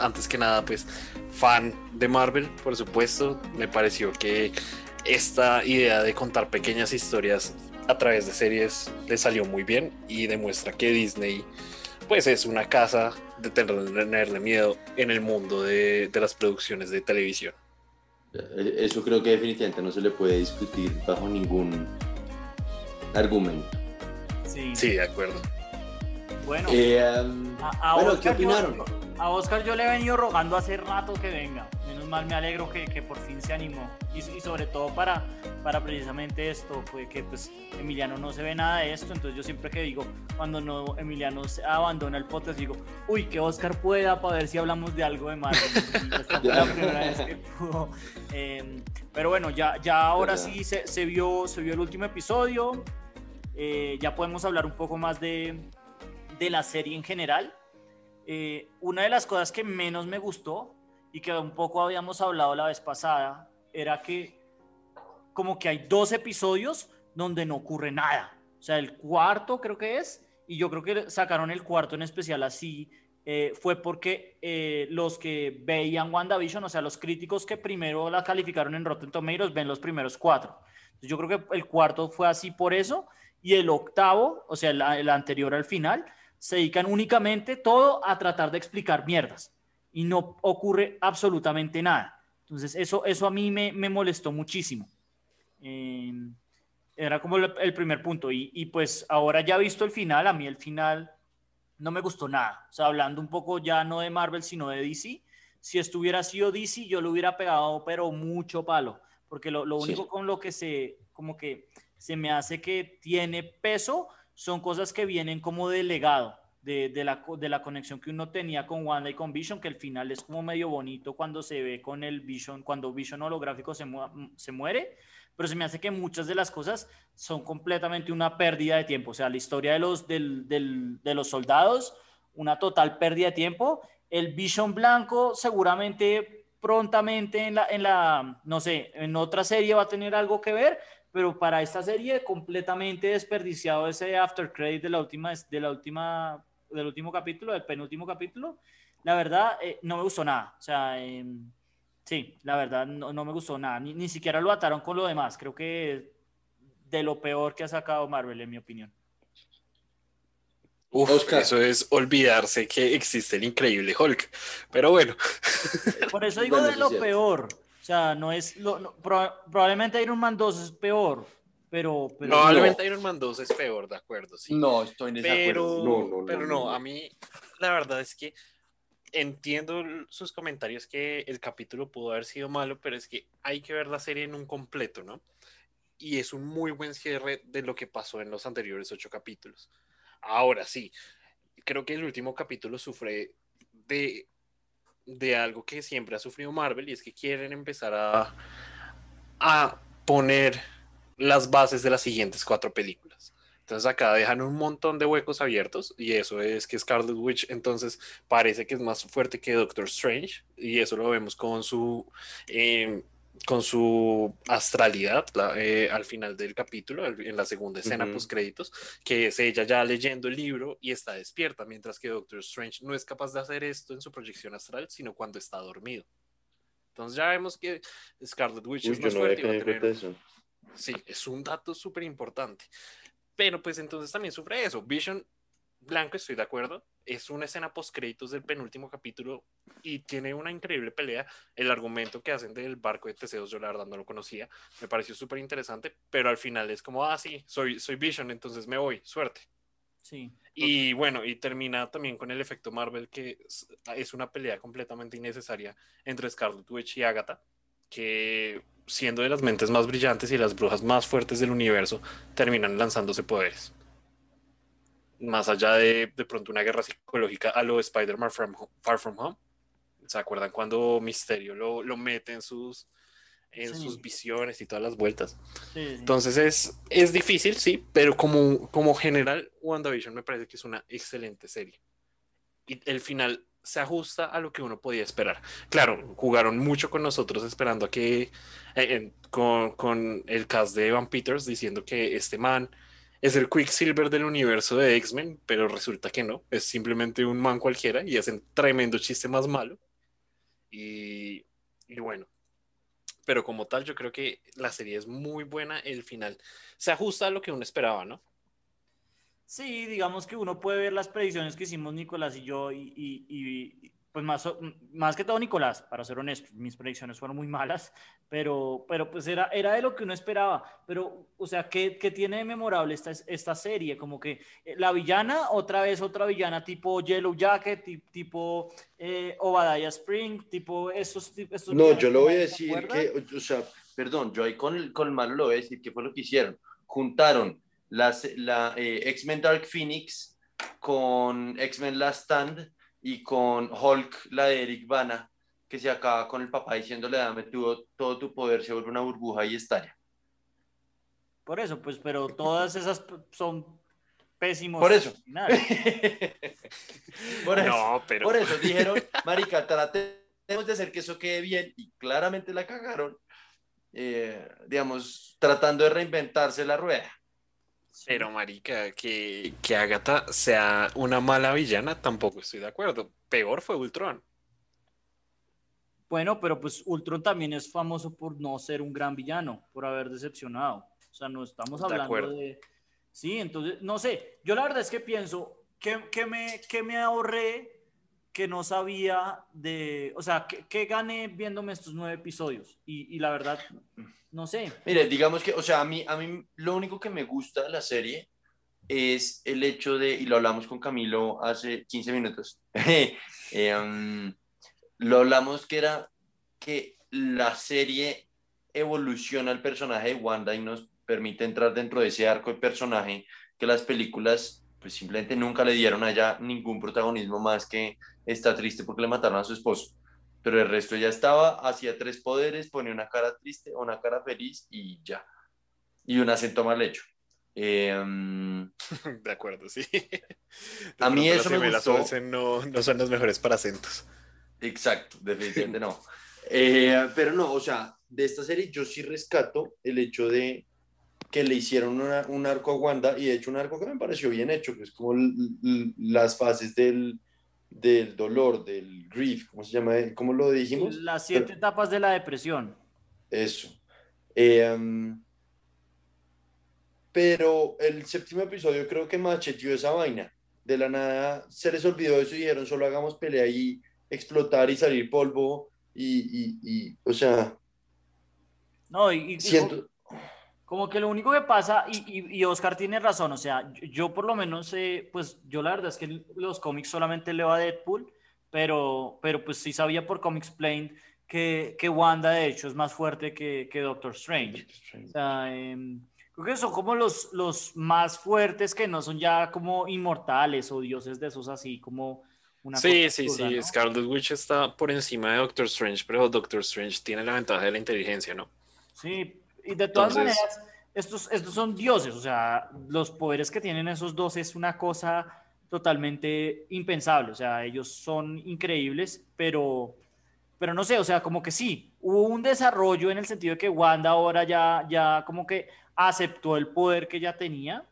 antes que nada, pues fan de Marvel, por supuesto, me pareció que esta idea de contar pequeñas historias a través de series le salió muy bien y demuestra que Disney pues es una casa de tenerle miedo en el mundo de, de las producciones de televisión. Eso creo que definitivamente no se le puede discutir bajo ningún argumento. Sí, sí de acuerdo. Bueno, eh, a, ¿qué opinaron? a Oscar yo le he venido rogando hace rato que venga. Menos mal me alegro que, que por fin se animó. Y, y, sobre todo para, para precisamente esto, fue que pues Emiliano no se ve nada de esto. Entonces yo siempre que digo, cuando no Emiliano abandona el podcast, digo, uy, que Oscar pueda para ver si hablamos de algo de fue la primera vez que pudo. Em, pero bueno, ya, ya ahora sí se, se, vio, se vio el último episodio. Eh, ya podemos hablar un poco más de, de la serie en general. Eh, una de las cosas que menos me gustó y que un poco habíamos hablado la vez pasada era que como que hay dos episodios donde no ocurre nada. O sea, el cuarto creo que es, y yo creo que sacaron el cuarto en especial así, eh, fue porque eh, los que veían WandaVision, o sea, los críticos que primero la calificaron en Rotten Tomatoes, ven los primeros cuatro. yo creo que el cuarto fue así por eso, y el octavo, o sea, el anterior al final, se dedican únicamente todo a tratar de explicar mierdas y no ocurre absolutamente nada. Entonces, eso, eso a mí me, me molestó muchísimo. Em, era como el primer punto. Y, y, pues ahora ya visto el final, a mí el final no me gustó nada. O sea, hablando un poco ya no de Marvel, sino de DC. Si estuviera sido DC, yo lo hubiera pegado, pero mucho palo. Porque lo, lo único con lo que se, como que se me hace que tiene peso son cosas que vienen como de legado, de, de, la, de la conexión que uno tenía con Wanda y con Vision, que al final es como medio bonito cuando se ve con el Vision, cuando Vision holográfico se, se muere, pero se me hace que muchas de las cosas son completamente una pérdida de tiempo, o sea, la historia de los, del, del, de los soldados, una total pérdida de tiempo, el Vision blanco seguramente prontamente en la, en la, no sé, en otra serie va a tener algo que ver, pero para esta serie completamente desperdiciado ese after credit de la última, de la última, del último capítulo, del penúltimo capítulo. La verdad, eh, no me gustó nada. O sea, em, sí, la verdad, no, no, me gustó nada. Ni, ni siquiera lo ataron con lo demás. Creo que de lo peor que ha sacado Marvel, en mi opinión. Uf, eso es olvidarse que existe el increíble Hulk. Pero bueno. Por eso digo de lo peor. O sea, no es. Lo, probablemente Iron Man 2 es peor, pero. pero probablemente Iron Man 2 es peor, de acuerdo, sí. No, estoy en pero, No, no, pero no, a mí, la verdad es que entiendo sus comentarios que el capítulo pudo haber sido malo, pero es que hay que ver la serie en un completo, ¿no? Y es un muy buen cierre de lo que pasó en los anteriores ocho capítulos. Ahora sí, creo que el último capítulo sufre de de algo que siempre ha sufrido Marvel y es que quieren empezar a, a poner las bases de las siguientes cuatro películas. Entonces acá dejan un montón de huecos abiertos y eso es que Scarlet Witch entonces parece que es más fuerte que Doctor Strange y eso lo vemos con su eh, con su astralidad eh, al final del capítulo, en la segunda escena post créditos, que es ella ya leyendo el libro y está despierta, mientras que Doctor Strange no es capaz de hacer esto en su proyección astral, sino cuando está dormido. Entonces ya vemos que Scarlet Witch es más fuerte. Sí, es un dato súper importante. Pero pues entonces también sufre eso. Vision blanco, estoy de acuerdo. Es una escena post créditos del penúltimo capítulo y tiene una increíble pelea. El argumento que hacen del barco de Teseus, yo la verdad no lo conocía, me pareció súper interesante, pero al final es como, ah, sí, soy, soy Vision, entonces me voy, suerte. Sí. Y bueno, y termina también con el efecto Marvel, que es una pelea completamente innecesaria entre Scarlet Witch y Agatha, que siendo de las mentes más brillantes y las brujas más fuertes del universo, terminan lanzándose poderes más allá de de pronto una guerra psicológica a lo Spider-Man Far From Home, ¿Se acuerdan cuando Misterio lo, lo mete en sus, en Sí. sus visiones y todas las vueltas? Sí, sí. Entonces es, es difícil, sí, pero como, como general, WandaVision me parece que es una excelente serie. Y el final se ajusta a lo que uno podía esperar. Claro, jugaron mucho con nosotros esperando a que, eh, con, con el cast de Evan Peters diciendo que este man es el Quicksilver del universo de X-Men, pero resulta que no, es simplemente un man cualquiera y hacen tremendo chiste más malo. Y, y bueno, pero como tal, yo creo que la serie es muy buena. El final se ajusta a lo que uno esperaba, ¿no? Sí, digamos que uno puede ver las predicciones que hicimos Nicolás y yo y, pues más, más que todo Nicolás, para ser honesto, mis predicciones fueron muy malas, pero, pero pues era, era de lo que uno esperaba. Pero, o sea, ¿qué, qué tiene de memorable esta, esta serie? Como que eh, la villana, otra vez otra villana tipo Yellow Jacket, ti- tipo eh, Obadiah Spring, tipo esos... estos No, yo le voy a ¿te decir que, o sea, perdón, yo ahí con el, con el malo lo voy a decir que fue lo que hicieron. Juntaron las, la eh, X-Men Dark Phoenix con X-Men Last Stand y con Hulk, la de Eric Bana, que se acaba con el papá diciéndole, dame tu- todo tu poder, se vuelve una burbuja y estalla. Por eso, pues, pero todas esas son pésimos. Por eso. por eso. No, pero Por eso dijeron, marica, tratemos de hacer que eso quede bien y claramente la cagaron, eh, digamos, tratando de reinventarse la rueda. Pero, marica, que, que Agatha sea una mala villana, tampoco estoy de acuerdo. Peor fue Ultron. Bueno, pero pues Ultron también es famoso por no ser un gran villano, por haber decepcionado. O sea, no estamos hablando de... Sí, entonces, no sé, yo la verdad es que pienso que, que me, que me ahorré que no sabía de... O sea, que gané viéndome estos nueve episodios. Y, la verdad, no sé. Mire, digamos que, o sea, a mí, a mí lo único que me gusta de la serie es el hecho de, y lo hablamos con Camilo hace 15 minutos, eh, um, lo hablamos que era que la serie evoluciona el personaje de Wanda y nos permite entrar dentro de ese arco de personaje que las películas pues simplemente nunca le dieron allá ningún protagonismo más que está triste porque le mataron a su esposo. Pero el resto ya estaba, hacía tres poderes, ponía una cara triste, una cara feliz y ya. Y un acento mal hecho. Eh, De acuerdo, sí. A mí eso me gustó. No, no son las mejores para acentos. Exacto, definitivamente no. Eh, pero no, o sea, de esta serie yo sí rescato el hecho de que le hicieron una- un arco a Wanda y de hecho un arco que me pareció bien hecho, que es como las fases del, del dolor, del grief, ¿cómo se llama? ¿Cómo lo dijimos? Las siete etapas de la depresión. Eso. Eh, um, pero el séptimo episodio creo que macheteó esa vaina. De la nada se les olvidó eso y dijeron solo hagamos pelea y explotar y salir polvo y, y, y, o sea, No, y siento... Como que lo único que pasa, y, y- y Oscar tiene razón, o sea, yo, yo por lo menos, eh, pues yo la verdad es que los cómics solamente leo a Deadpool, pero, pero pues sí sabía por Comics Plain que, que Wanda de hecho es más fuerte que, que Doctor Strange. O sea, em, creo que son como los, los más fuertes que no son ya como inmortales o dioses de esos así, como una Sí, cosa sí, absurda, sí. ¿no? Scarlet Witch está por encima de Doctor Strange, pero Doctor Strange tiene la ventaja de la inteligencia, ¿no? Sí, y de todas Entonces- maneras, estos, estos son dioses, o sea, los poderes que tienen esos dos es una cosa totalmente impensable, o sea, ellos son increíbles, pero, pero no sé, o sea, como que sí, hubo un desarrollo en el sentido de que Wanda ahora ya, ya como que aceptó el poder que ya tenía,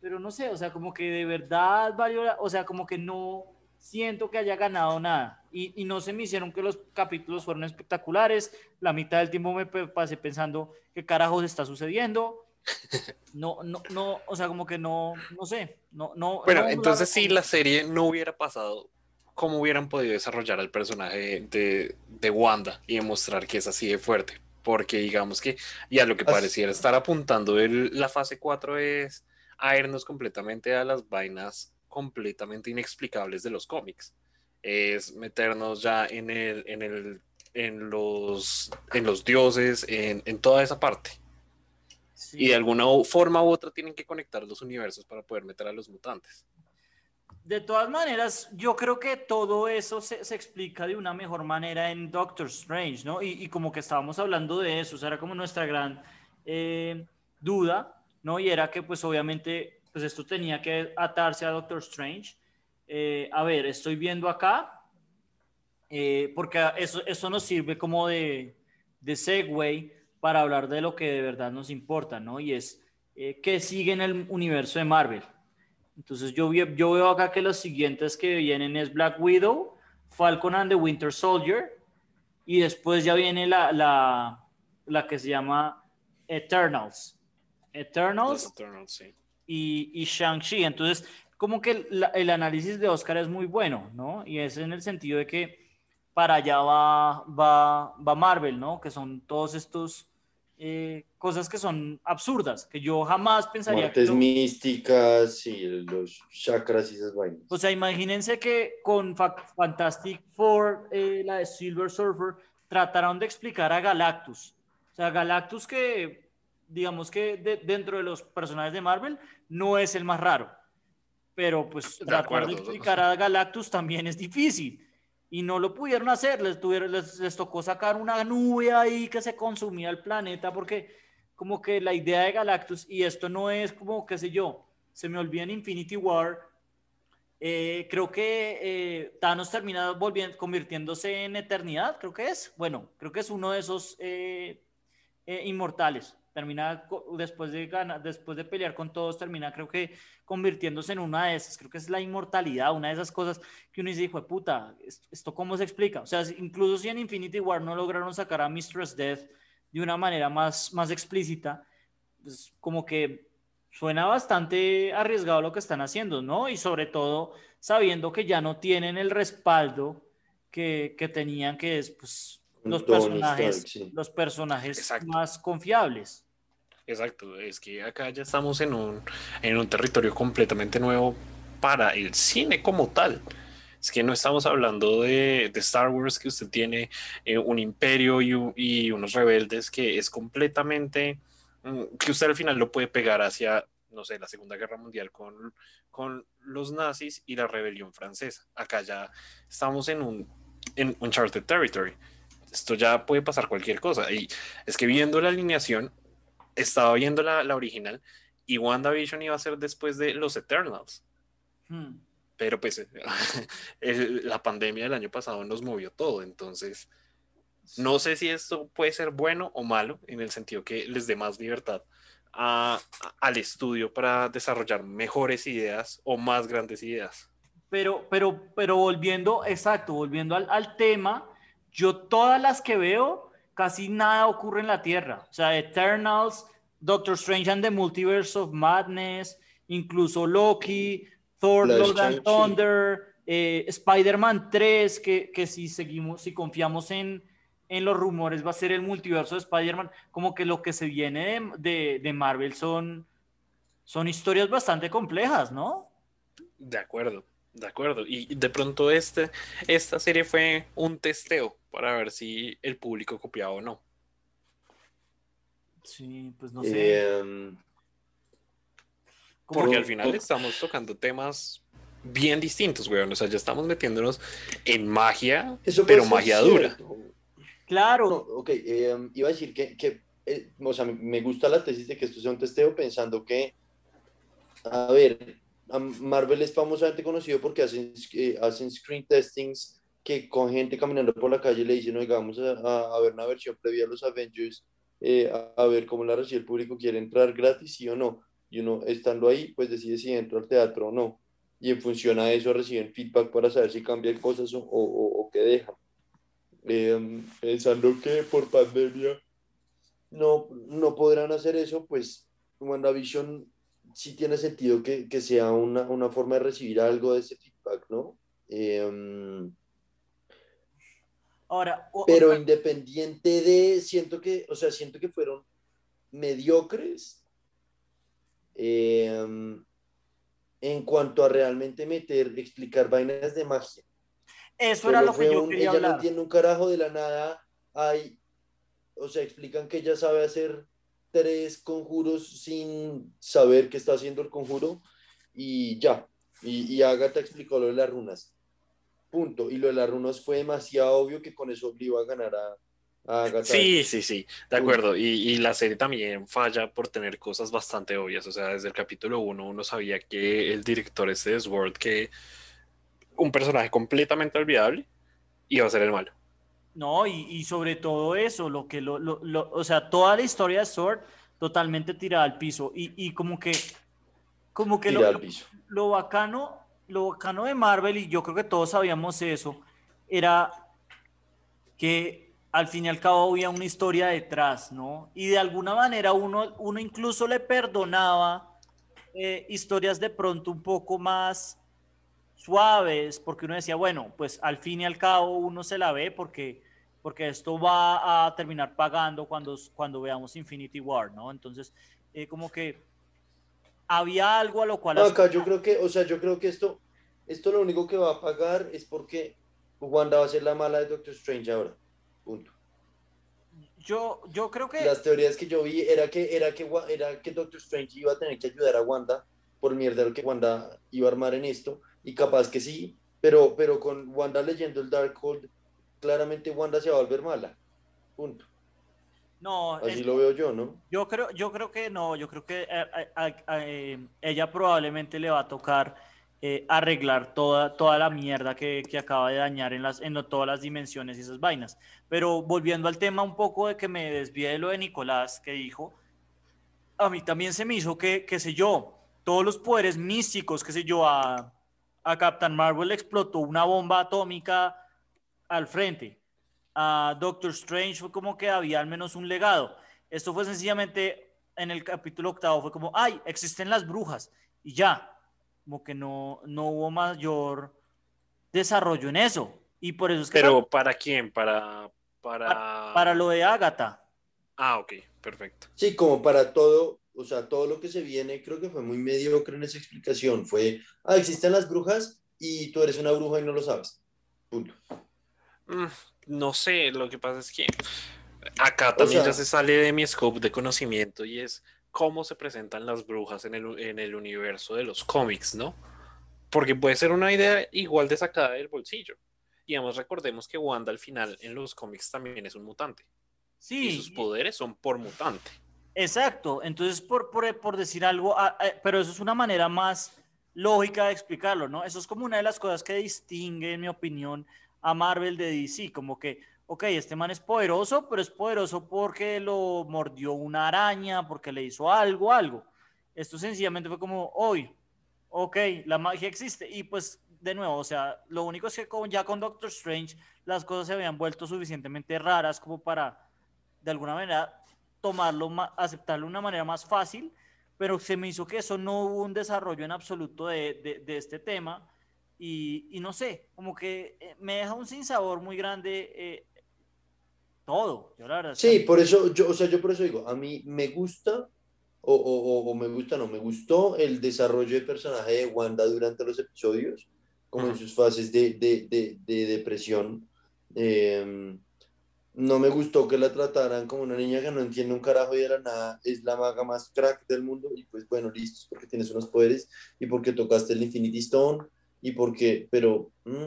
pero no sé, o sea, como que de verdad valió, o sea, como que no siento que haya ganado nada. Y, y no se me hicieron que los capítulos fueron espectaculares. La mitad del tiempo me pasé pensando qué carajos está sucediendo. No, no, no, o sea, como que no, no sé, no, no. Bueno, no entonces si la serie no hubiera pasado, ¿cómo hubieran podido desarrollar al personaje de, de Wanda y demostrar que es así de fuerte? Porque digamos que ya lo que pareciera estar apuntando el- la fase 4 es a irnos completamente a las vainas completamente inexplicables de los cómics. Es meternos ya en el, en el, en los, en los dioses, en, en toda esa parte. Sí. Y de alguna forma u otra tienen que conectar los universos para poder meter a los mutantes. De todas maneras, yo creo que todo eso se, se explica de una mejor manera en Doctor Strange, ¿no? Y, y, como que estábamos hablando de eso, o sea, era como nuestra gran eh, duda, ¿no? Y era que pues obviamente pues esto tenía que atarse a Doctor Strange. Eh, a ver, estoy viendo acá, eh, porque eso, eso nos sirve como de, de segue para hablar de lo que de verdad nos importa, ¿no? Y es eh, qué sigue en el universo de Marvel. Entonces yo, yo veo acá que los siguientes que vienen es Black Widow, Falcon and the Winter Soldier, y después ya viene la, la, la que se llama Eternals. Eternals, Eternals sí. Y, y Shang-Chi. Entonces, como que el, el, análisis de Oscar es muy bueno, ¿no? Y es en el sentido de que para allá va, va, va Marvel, ¿no? Que son todos estos eh, cosas que son absurdas, que yo jamás pensaría Muertes. Lo... místicas y los chakras y esas vainas. O sea, imagínense que con Fa Fantastic Four, eh, la de Silver Surfer, trataron de explicar a Galactus. O sea, Galactus que, digamos que de, dentro de los personajes de Marvel, no es el más raro. Pero pues De tratar acuerdo. de explicar a Galactus también es difícil y no lo pudieron hacer, les, tuvieron, les, les, tocó sacar una nube ahí que se consumía el planeta porque como que la idea de Galactus, y esto no es como, qué sé yo, se me olvida en Infinity War, eh, creo que eh, Thanos termina volviendo, convirtiéndose en eternidad, creo que es, bueno, creo que es uno de esos eh, inmortales, termina después de, ganar, después de pelear con todos, termina creo que convirtiéndose en una de esas, creo que es la inmortalidad, una de esas cosas que uno dice, hijo de puta, ¿esto cómo se explica? O sea, incluso si en Infinity War no lograron sacar a Mistress Death de una manera más, más explícita, pues como que suena bastante arriesgado lo que están haciendo, ¿no? Y sobre todo sabiendo que ya no tienen el respaldo que, que tenían, que es pues, los personajes, Stark, sí. los personajes Exacto. más confiables. Exacto, es que acá ya estamos en un, en un territorio completamente nuevo para el cine como tal. Es que no estamos hablando de, de Star Wars, que usted tiene eh, un imperio y, y, unos rebeldes que es completamente, mm, que usted al final lo puede pegar hacia, no sé, la Segunda Guerra Mundial con, con los nazis y la rebelión francesa. Acá ya estamos en un en Uncharted Territory. Esto ya puede pasar cualquier cosa. Y es que viendo la alineación, estaba viendo la, la original y WandaVision iba a ser después de los Eternals. Hmm. Pero pues el, la pandemia del año pasado nos movió todo, entonces no sé si esto puede ser bueno o malo en el sentido que les dé más libertad a, a, al estudio para desarrollar mejores ideas o más grandes ideas. Pero, pero, pero volviendo, exacto, volviendo al, al tema, yo todas las que veo, casi nada ocurre en la Tierra. O sea, Eternals, Doctor Strange and the Multiverse of Madness, incluso Loki, Thor, Flash Lord and Thunder, eh, Spider-Man 3, que, que, si seguimos, si confiamos en, en, los rumores, va a ser el multiverso de Spider-Man, como que lo que se viene de, de, de Marvel son, son historias bastante complejas, ¿no? De acuerdo. De acuerdo, y de pronto este, esta serie fue un testeo para ver si el público copiaba o no. Sí, pues no sé. Eh, Porque al final estamos tocando temas bien distintos, weón. O sea, ya estamos metiéndonos en magia, pero magia dura. Claro. No, ok, eh, iba a decir que, que eh, o sea, me gusta la tesis de que esto sea un testeo pensando que, a ver, Marvel es famosamente conocido porque hacen, eh, hacen screen testings que con gente caminando por la calle le dicen, oiga, vamos a, a, ver una versión previa a los Avengers, eh, a, a, ver cómo la recibe el público, quiere entrar gratis, sí o no. Y uno, estando ahí, pues decide si entra al teatro o no. Y en función a eso reciben feedback para saber si cambian cosas o, o, o qué dejan. Eh, pensando que por pandemia no, no podrán hacer eso, pues WandaVision sí tiene sentido que, que sea una, una, forma de recibir algo de ese feedback, ¿no? Eh, Ahora, o, pero independiente de, siento que, o sea, siento que fueron mediocres eh, en cuanto a realmente meter, explicar vainas de magia. Eso era lo que yo un, quería ella hablar. no entiende un carajo de la nada, hay, o sea, explican que ella sabe hacer tres conjuros sin saber que está haciendo el conjuro y ya. Y, y Agatha explicó lo de las runas. Punto. Y lo de las runas fue demasiado obvio que con eso le iba a ganar a, a Agatha. Sí, sí, sí, de acuerdo. Y, y la serie también falla por tener cosas bastante obvias. O sea, desde el capítulo 1 uno sabía que el director este de Sword, que un personaje completamente olvidable, iba a ser el malo. No, y, y sobre todo eso, lo que lo, lo- lo- o sea, toda la historia de Sword totalmente tirada al piso. Y, y como que, como que lo, Tira al piso. lo bacano, lo bacano de Marvel, y yo creo que todos sabíamos eso, era que al fin y al cabo había una historia detrás, ¿no? Y de alguna manera uno, uno incluso le perdonaba eh, historias de pronto un poco más suaves, porque uno decía, bueno, pues al fin y al cabo uno se la ve porque, porque esto va a terminar pagando cuando, cuando veamos Infinity War, ¿no? Entonces, eh, como que había algo a lo cual... No, acá yo creo que, o sea, yo creo que esto, esto lo único que va a pagar es porque Wanda va a ser la mala de Doctor Strange ahora. Punto. Yo, yo creo que... Las teorías que yo vi era que, era que, era que Doctor Strange iba a tener que ayudar a Wanda por mierda lo que Wanda iba a armar en esto, y capaz que sí, pero, pero con Wanda leyendo el Darkhold, claramente Wanda se va a volver mala. Punto. No, Así el- lo veo yo, ¿no? Yo creo, yo creo que no, yo creo que eh, eh, ella probablemente le va a tocar eh, arreglar toda, toda la mierda que, que acaba de dañar en, las, en todas las dimensiones y esas vainas. Pero volviendo al tema un poco de que me desvié de lo de Nicolás que dijo, a mí también se me hizo que, qué sé yo, todos los poderes místicos, qué sé yo, a, a Captain Marvel le explotó una bomba atómica al frente. A Doctor Strange fue como que había al menos un legado. Esto fue sencillamente en el capítulo octavo, fue como, ay, existen las brujas y ya, como que no, no hubo mayor desarrollo en eso. Y por eso es que Pero ¿para quién? Para... Para, para lo de Agatha. Ah, ok, perfecto. Sí, como para todo, o sea, todo lo que se viene, creo que fue muy mediocre en esa explicación. Fue, ah, existen las brujas y tú eres una bruja y no lo sabes. Punto. Mm, no sé, lo que pasa es que acá también sea- ya se sale de mi scope de conocimiento y es cómo se presentan las brujas en el, en el universo de los cómics, ¿no? Porque puede ser una idea igual de sacada del bolsillo. Y además recordemos que Wanda al final en los cómics también es un mutante. Sí, Y sus poderes son por mutante. Exacto, entonces por, por, por decir algo, ah, eh, pero eso es una manera más lógica de explicarlo, ¿no? Eso es como una de las cosas que distingue, en mi opinión, a Marvel de DC, como que, ok, este man es poderoso, pero es poderoso porque lo mordió una araña, porque le hizo algo, algo. Esto sencillamente fue como, hoy, ok, la magia existe, y pues, de nuevo, o sea, lo único es que con, ya con Doctor Strange las cosas se habían vuelto suficientemente raras como para, de alguna manera, tomarlo, ma- aceptarlo de una manera más fácil, pero se me hizo que eso no hubo un desarrollo en absoluto de- de este tema y, y no sé, como que eh, me deja un sinsabor muy grande eh, todo. Yo la verdad Sí, por eso, yo, o sea, yo por eso digo, a mí me gusta, o, o, o- me gusta, no, me gustó el desarrollo de personaje de Wanda durante los episodios, como en sus fases de, de, de, de depresión. Eh, no me gustó que la trataran como una niña que no entiende un carajo y de la nada es la maga más crack del mundo, y pues bueno, listo, porque tienes unos poderes y porque tocaste el Infinity Stone y porque, pero... mm,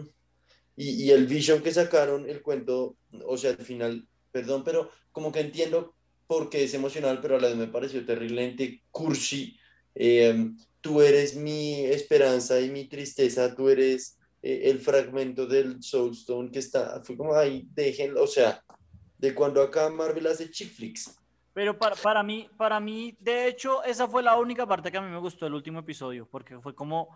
y, y el Vision que sacaron, el cuento, o sea, al final, perdón, pero como que entiendo por qué es emocional, pero a la vez me pareció terriblemente cursi. Eh, tú eres mi esperanza y mi tristeza, tú eres eh, el fragmento del Soulstone que está, fue como, ay, déjenlo, o sea, de cuando acá Marvel hace chick flicks. Pero para, para mí, para mí, de hecho, esa fue la única parte que a mí me gustó del último episodio, porque fue como,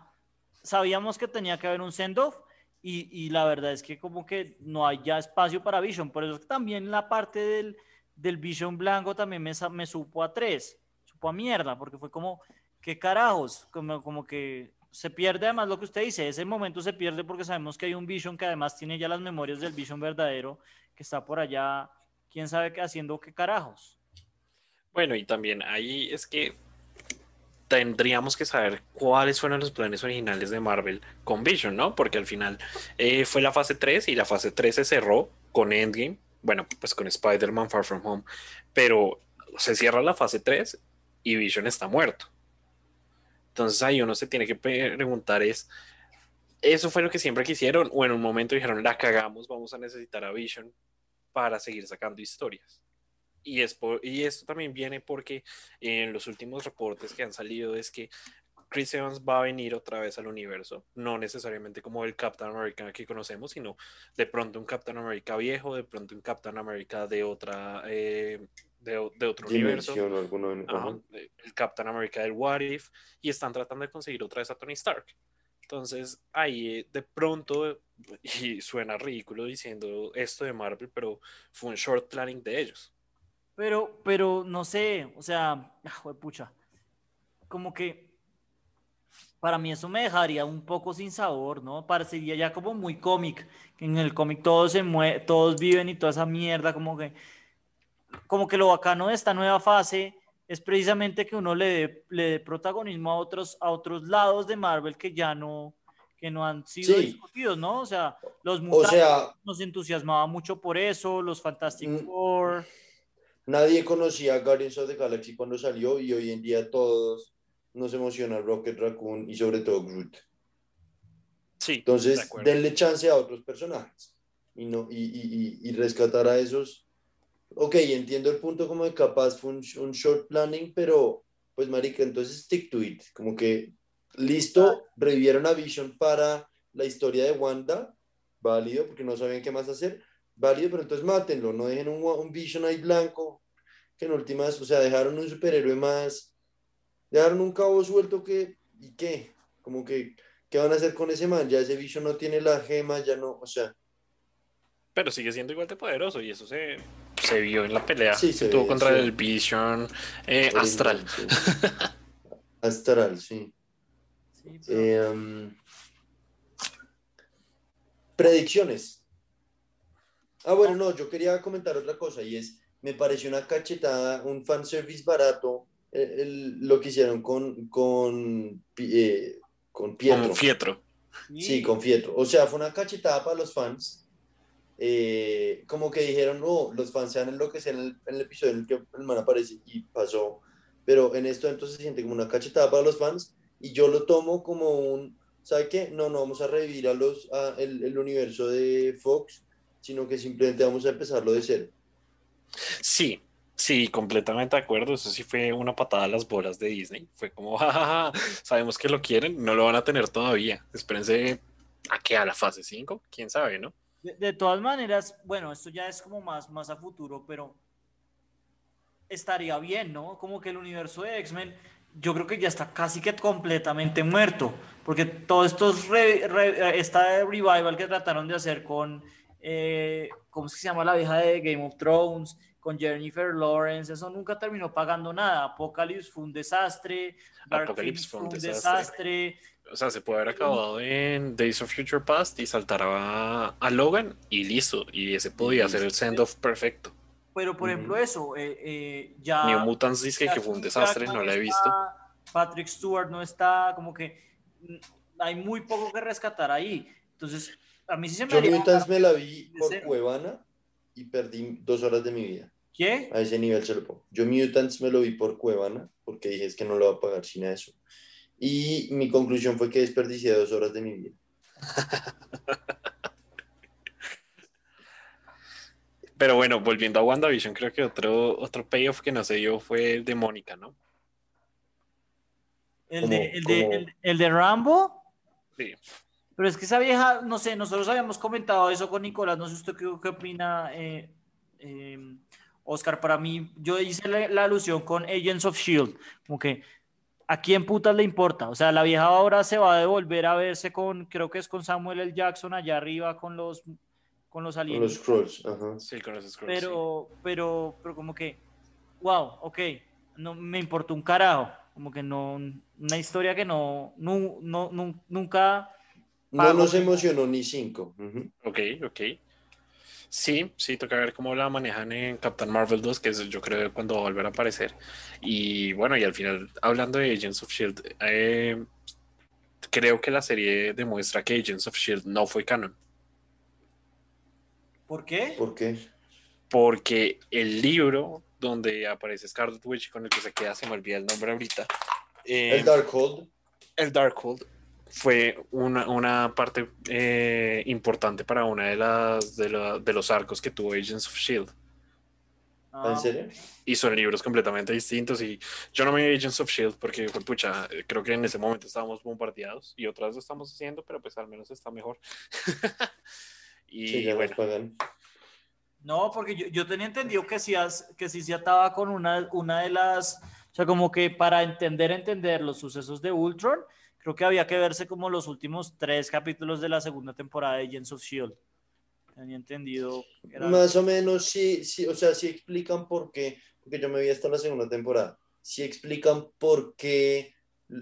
sabíamos que tenía que haber un send-off y, y la verdad es que como que no hay ya espacio para Vision, por eso también la parte del, del Vision blanco también me, me supo a tres, supo a mierda, porque fue como, ¿qué carajos? Como, como que se pierde además lo que usted dice, ese momento se pierde porque sabemos que hay un Vision que además tiene ya las memorias del Vision verdadero, que está por allá, quién sabe qué haciendo qué carajos. Bueno, y también ahí es que tendríamos que saber cuáles fueron los planes originales de Marvel con Vision, ¿no? Porque al final eh, fue la fase 3 y la fase 3 se cerró con Endgame, bueno, pues con Spider-Man Far From Home, pero se cierra la fase 3 y Vision está muerto. Entonces ahí uno se tiene que preguntar es, ¿eso fue lo que siempre quisieron? O en un momento dijeron, la cagamos, vamos a necesitar a Vision para seguir sacando historias. Y, es y esto también viene porque en los últimos reportes que han salido es que Chris Evans va a venir otra vez al universo, no necesariamente como el Captain America que conocemos, sino de pronto un Captain America viejo, de pronto un Captain America de otra eh, de, otro universo, el Captain America del What If, y están tratando de conseguir otra vez a Tony Stark. Entonces ahí eh, de pronto, y suena ridículo diciendo esto de Marvel, pero fue un short planning de ellos. Pero, pero no sé, o sea, ah, pucha, como que para mí eso me dejaría un poco sin sabor, ¿no? Parecería ya como muy cómic, que en el cómic todos se todos viven y toda esa mierda, como que, como que lo bacano de esta nueva fase es precisamente que uno le dé, le protagonismo a otros, a otros lados de Marvel que ya no, que no han sido discutidos, ¿no? O sea, los mutantes nos entusiasmaba mucho por eso, los Fantastic mm. Four. Nadie conocía a Guardians of the Galaxy cuando salió y hoy en día todos nos emociona Rocket Raccoon y sobre todo Groot. Sí. Entonces, denle chance a otros personajes y, no, y, y, y, rescatar a esos. Ok, entiendo el punto como de capaz fue un, short planning, pero pues marica, entonces stick to it. Como que listo, revivieron a Vision para la historia de Wanda, válido, porque no sabían qué más hacer, válido, pero entonces mátenlo, no dejen un, un Vision ahí blanco, que en últimas, o sea, dejaron un superhéroe más dejaron un cabo suelto que, ¿y qué? Como que, ¿qué van a hacer con ese man? Ya ese bicho no tiene la gema, ya no, o sea. Pero sigue siendo igual de poderoso y eso se, se vio en la pelea sí, se tuvo contra el Vision eh, Astral. Astral, sí. Em, predicciones. Ah, bueno, no, yo quería comentar otra cosa y es, me pareció una cachetada, un fanservice barato el, lo que hicieron con, con, eh, con Pietro. Con Fietro. Sí, con Fietro. O sea, fue una cachetada para los fans. Eh, como que dijeron, no, los fans se van a enloquecer en el, en el episodio en el que el man aparece y pasó. Pero en esto entonces se siente como una cachetada para los fans y yo lo tomo como un, ¿sabe qué? No, no vamos a revivir a los, a el, el universo de Fox, sino que simplemente vamos a empezarlo de cero. Sí, Sí, completamente de acuerdo. Eso sí fue una patada a las bolas de Disney. Fue como, jajaja, sabemos que lo quieren, no lo van a tener todavía. Espérense a que a la fase 5, quién sabe, ¿no? De, todas maneras, bueno, esto ya es como más, más a futuro, pero estaría bien, ¿no? Como que el universo de X-Men, yo creo que ya está casi que completamente muerto, porque todo esto es esta revival que trataron de hacer con, eh, ¿cómo se llama la vieja de Game of Thrones? con Jennifer Lawrence, eso nunca terminó pagando nada. Apocalypse fue un desastre, Apocalypse fue un desastre. O sea, se puede haber acabado en Days of Future Past y saltar a, Logan y listo. Y ese podía ser el send-off perfecto. Pero, por ejemplo, eso, eh, eh, ya... New Mutants dice que fue un desastre, no, lo he visto. Patrick Stewart no está, como que mm, hay muy poco que rescatar ahí. Entonces, a mí sí se me... Yo Mutants me la vi por Cuevana y perdí dos horas de mi vida. ¿Qué? A ese nivel se lo pongo. Yo Mutants me lo vi por Cuevana, porque dije es que no lo va a pagar sin eso. Y mi conclusión fue que desperdicié dos horas de mi vida. Pero bueno, volviendo a WandaVision, creo que otro, otro payoff que no se dio fue el de Mónica, ¿no? ¿El, de, el, de, el de Rambo? Sí. Pero es que esa vieja, no sé, nosotros habíamos comentado eso con Nicolás, no sé usted qué, qué opina, eh, eh, Oscar, para mí, yo hice la, alusión con Agents of Shield, como que a quién putas le importa, o sea, la vieja ahora se va a devolver a verse con, creo que es con Samuel L. Jackson allá arriba con los con los aliens. Con los Scrolls, ajá. Sí, con los Scrolls. Pero, pero, pero como que, wow, ok, no me importó un carajo, como que no, una historia que no, no, no nunca no nos emocionó ni cinco. Ok, ok. Sí, sí, toca ver cómo la manejan en Captain Marvel 2, que es yo creo cuando va a volver a aparecer. Y bueno, y al final, hablando de Agents of Shield, eh, creo que la serie demuestra que Agents of Shield no fue canon. ¿Por qué? ¿Por qué? Porque el libro donde aparece Scarlet Witch con el que se queda, se me olvida el nombre ahorita. el Darkhold. el Darkhold fue una, una parte eh, importante para una de las de, la- de los arcos que tuvo Agents of Shield. ¿Ah, ¿En serio? Y son libros completamente distintos. Y yo no me vi Agents of Shield porque, pues, pucha, creo que en ese momento estábamos bombardeados y otras lo estamos haciendo, pero pues al menos está mejor. y Sí, ya bueno. No, porque yo, yo tenía entendido que sí, que sí se ataba con una, una de las, o sea, como que para entender, entender los sucesos de Ultron, creo que había que verse como los últimos tres capítulos de la segunda temporada de Agents of S.H.I.E.L.D. Tenía entendido. era- Más o menos, sí, sí, o sea, sí explican por qué, porque yo me vi hasta la segunda temporada, sí explican por qué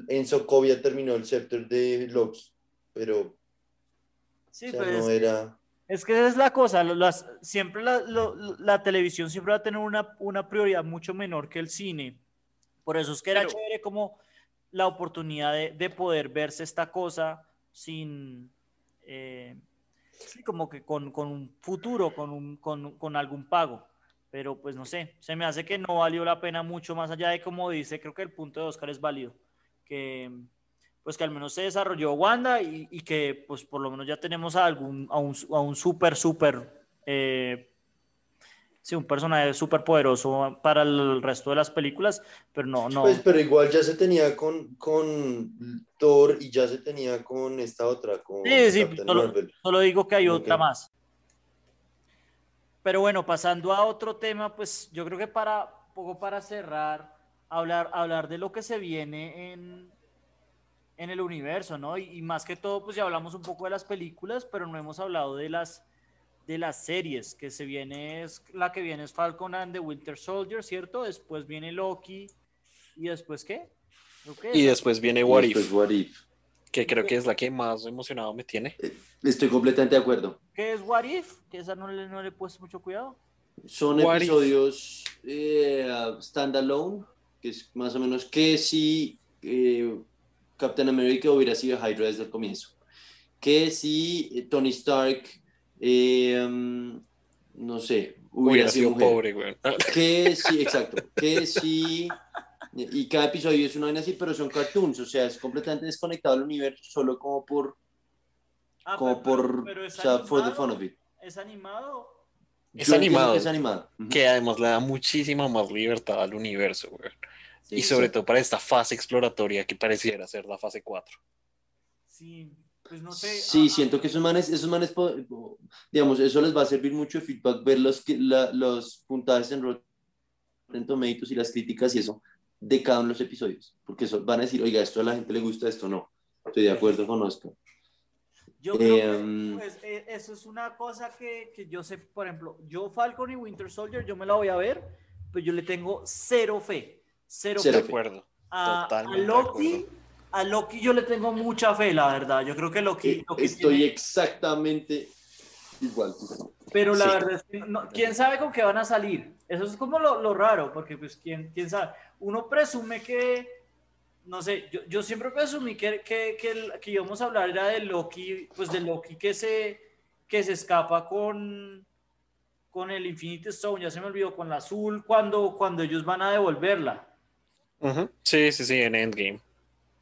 en Sokovia terminó el scepter de Loki, pero Sí, o sea, pues, no era... Es que esa es la cosa, lo- las, siempre la, lo- la televisión siempre va a tener una, una prioridad mucho menor que el cine. Por eso es que era Pero- chévere como la oportunidad de, de poder verse esta cosa sin, eh, sí, como que con, con un futuro, con, un, con, con algún pago. Pero pues no sé, se me hace que no valió la pena mucho más allá de como dice, creo que el punto de Oscar es válido. Que pues que al menos se desarrolló Wanda y, y que pues por lo menos ya tenemos a algún a un, a un súper súper eh, sí un personaje súper poderoso para el resto de las películas pero no no. Pues, pero igual ya se tenía con, con Thor y ya se tenía con esta otra, con Sí, sí, solo- solo digo que hay otra más. Pero bueno pasando a otro tema pues yo creo que para poco para cerrar hablar hablar de lo que se viene en en el universo, ¿no? Y, y más que todo, pues ya hablamos un poco de las películas, pero no hemos hablado de las de las series, que se viene es la que viene es Falcon and the Winter Soldier, ¿cierto? Después viene Loki y después ¿qué? Y después viene Y What después If, What If. que creo que es la que más emocionado me tiene. Estoy completamente de acuerdo. ¿Qué es What If? Que esa no le, no le he puesto mucho cuidado. Son What episodios eh, standalone, que es más o menos que si eh, Captain America hubiera sido Hydra desde el comienzo. Que si eh, Tony Stark, eh, um, no sé, hubiera, Hubiera sido, sido mujer. pobre, güey. Que sí, exacto. Que sí. Y cada episodio es una vaina así, pero son cartoons, o sea, es completamente desconectado del universo, solo como por, Ah, como pero- por, pero es o sea, for the animado, fun of it. ¿Es animado? Es Yo animado. que Es animado. Que además le da muchísima más libertad al universo, güey. Sí, y sobre sí. todo para esta fase exploratoria que pareciera ser la fase 4. Sí, pues no sé. Sí, ah, siento que esos manes, esos manes, digamos, eso les va a servir mucho de feedback, ver los, que- la- los puntajes en Rotten Tomatoes y las críticas y eso de cada uno de los episodios, porque eso, van a decir, oiga, esto a la gente le gusta, esto no. Estoy de acuerdo con Oscar. Yo creo que Em, pues, eh, eso es una cosa que, que yo sé, por ejemplo, yo Falcon y Winter Soldier, yo me la voy a ver, pero yo le tengo cero fe. Cero, Cero De fe. acuerdo. A, a Totalmente de Loki, acuerdo. A Loki yo le tengo mucha fe, la verdad. Yo creo que Loki, Eh, Loki Estoy tiene- exactamente igual. pero la sí. verdad es que no- quién sabe con qué van a salir. Eso es como lo, lo raro, porque pues quién, quién sabe. Uno presume que, no sé, yo, yo siempre presumí que, que, que, el- que íbamos a hablar era de Loki, pues de Loki que se, que se escapa con, con el Infinity Stone, ya se me olvidó, con la azul, cuando, cuando ellos van a devolverla. Sí, sí, sí, en Endgame.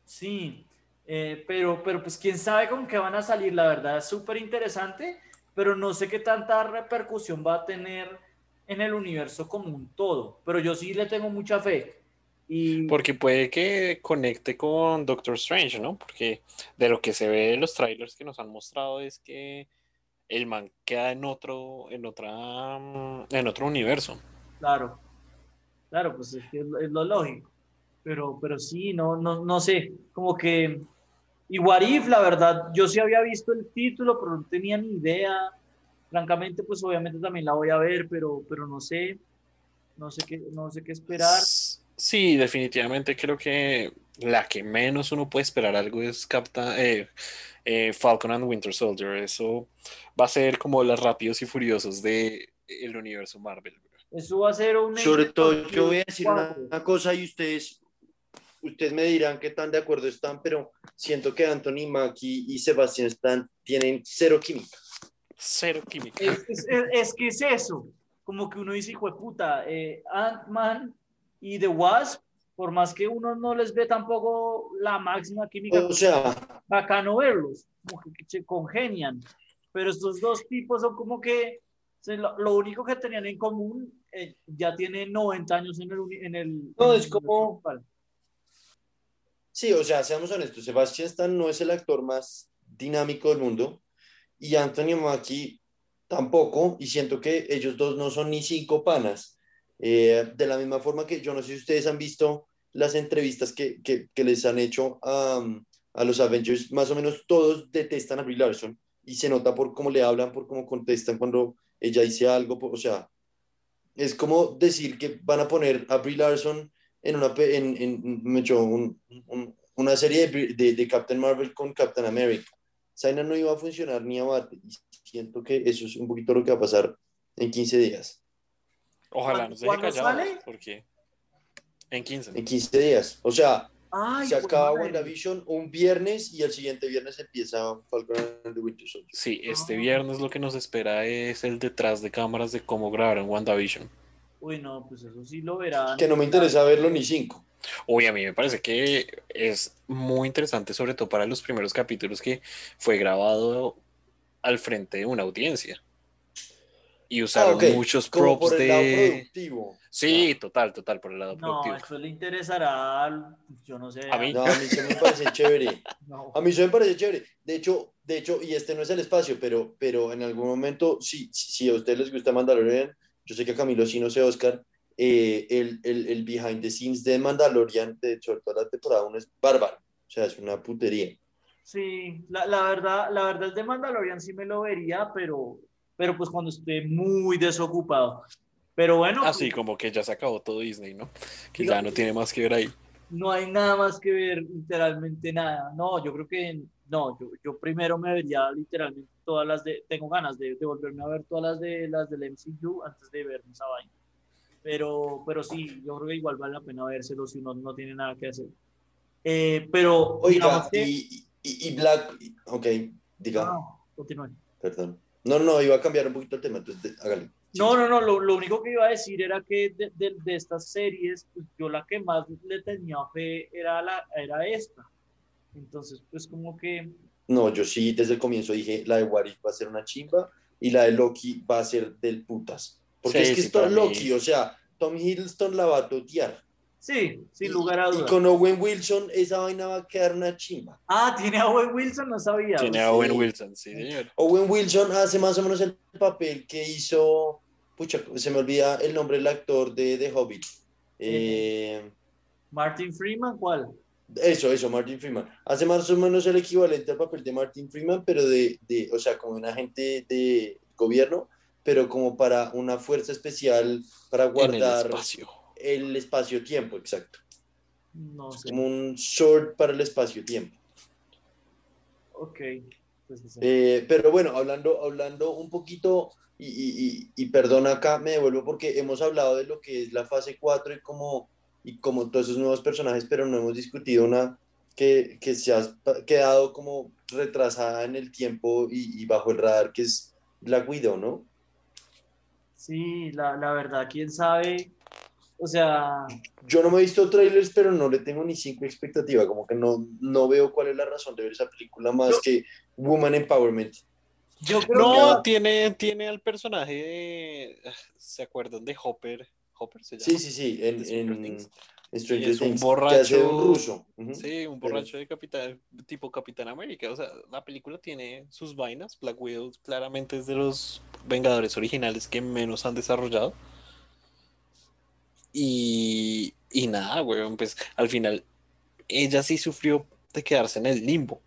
Sí, eh, pero, pero pues quién sabe con qué van a salir, la verdad es súper interesante, pero no sé qué tanta repercusión va a tener en el universo como un todo, pero yo sí le tengo mucha fe. Y Porque puede que conecte con Doctor Strange, ¿no? Porque de lo que se ve en los trailers que nos han mostrado es que el man queda en otro, en otra, en otro universo. claro, claro, pues es, que es lo lógico, pero, pero sí, no, no, no sé, como que, y What If, la verdad, yo sí había visto el título, pero no tenía ni idea, francamente, pues obviamente también la voy a ver, pero, pero no sé, no sé qué, no sé qué esperar. Sí, definitivamente creo que la que menos uno puede esperar algo es Captain eh, eh, Falcon and Winter Soldier. Eso va a ser como los rápidos y furiosos de el universo Marvel. Eso va a ser un... Sobre todo, yo voy a decir una, una cosa y ustedes, ustedes me dirán qué tan de acuerdo están, pero siento que Anthony Mackie y Sebastián Stan tienen cero química. Cero química. Es, es- es- es que es eso, como que uno dice, hijo de puta, eh, Ant-Man y The Wasp por más que uno no les ve tampoco la máxima química, O sea, bacano verlos, como que se congenian. Pero estos dos tipos son como que lo, lo único que tenían en común, eh, ya tienen 90 años en el... En el No, en es el como- principal. Sí, o sea, seamos honestos, Sebastian Stan no es el actor más dinámico del mundo y Anthony Mackie tampoco, y siento que ellos dos no son ni cinco panas. Eh, de la misma forma que yo no sé si ustedes han visto las entrevistas que, que, les han hecho a, a los Avengers, más o menos todos detestan a Brie Larson y se nota por cómo le hablan, por cómo contestan cuando ella dice algo, o sea, es como decir que van a poner a Brie Larson en una, en, en, me echó un- un- una serie de, de, de Captain Marvel con Captain America. Saina no iba a funcionar ni a bate. Y siento que eso es un poquito lo que va a pasar en 15 días. Ojalá nos deje ¿Cuándo callados, sale? porque en 15. En 15 días. O sea, Ay, se acaba madre. WandaVision un viernes y el siguiente viernes empieza Falcon and the Winter Soldier. Sí, este viernes lo que nos espera es el detrás de cámaras de cómo grabaron WandaVision. Uy, no, pues eso sí lo verán. Que no me interesa verlo ni cinco. Uy, a mí me parece que es muy interesante, sobre todo para los primeros capítulos que fue grabado al frente de una audiencia. Y usaron Ah, ok. muchos Como props por el lado de... productivo. Sí, total, total, por el lado No, productivo. esto le interesará, yo no sé. A mí. No, a mí se me parece chévere. No. A mí eso me parece chévere. De hecho, de hecho, y este no es el espacio, pero, pero en algún momento, si, si si a ustedes les gusta Mandalorian, yo sé que a Camilo sí, no sé, Oscar, eh, el, el, el behind the scenes de Mandalorian, de hecho, toda la temporada 1 es bárbaro. O sea, es una putería. Sí, la, la verdad, la verdad el de Mandalorian sí me lo vería, pero, pero pues cuando esté muy desocupado. Pero bueno, Así pues, como que ya se acabó todo Disney, ¿no? Que ya no tiene más que ver ahí. no hay nada más que ver, literalmente nada. No, yo creo que no, yo, yo primero me vería literalmente todas las de, tengo ganas de, de volverme a ver todas las de las del MCU antes de verme esa vaina. Pero, pero sí, yo creo que igual vale la pena vérselo si uno no tiene nada que hacer. Eh, pero, Oiga, que- y, y, y Black, ok, diga, Ah, continúe. perdón. No, no, iba a cambiar un poquito el tema, entonces hágale. No, no, no, lo, lo único que iba a decir era que de, de- de estas series, pues, yo la que más le tenía fe era, la, era esta. Entonces, pues como que, No, yo sí desde el comienzo dije, la de If va a ser una chimba y la de Loki va a ser del putas. Porque Sí, es que sí, es para mí- Loki, o sea, Tom Hiddleston la va a totear. sí, sin Y- lugar a Y dudas. con Owen Wilson esa vaina va a quedar una chimba. Ah, tiene a Owen Wilson, no sabía. Tiene a Owen sí. Wilson, sí, señor. Owen Wilson hace más o menos el papel que hizo, pucha, se me olvida el nombre del actor de The Hobbit. Eh, Martin Freeman, ¿cuál? Eso, eso, Martin Freeman. Hace más o menos el equivalente al papel de Martin Freeman, pero de, de o sea, como un agente de gobierno, pero como para una fuerza especial para En el guardar espacio. el espacio-tiempo, exacto. No sé. Como un sword para el espacio-tiempo. Ok. Pues. Eh, pero bueno, hablando, hablando un poquito, y, y, y, y perdón acá, me devuelvo porque hemos hablado de lo que es la fase 4 y como, y como todos esos nuevos personajes, pero no hemos discutido una que, que se ha quedado como retrasada en el tiempo y, y bajo el radar, que es Black Widow, ¿no? Sí, la, la verdad, quién sabe. O sea, Yo no me he visto trailers, pero no le tengo ni cinco expectativa, como que no, no veo cuál es la razón de ver esa película más que Woman Empowerment. yo creo No, que. tiene, tiene al personaje de... ¿Se acuerdan de Hopper? Hopper se llama. Sí, sí, sí, en, en, Stranger es un Things, hace un borracho- ruso. Sí, un borracho de capitán, tipo Capitán América. O sea, la película tiene sus vainas. Black Widow claramente es de los Vengadores originales que menos han desarrollado. Y, y nada, weón, pues al final ella sí sufrió de quedarse en el limbo.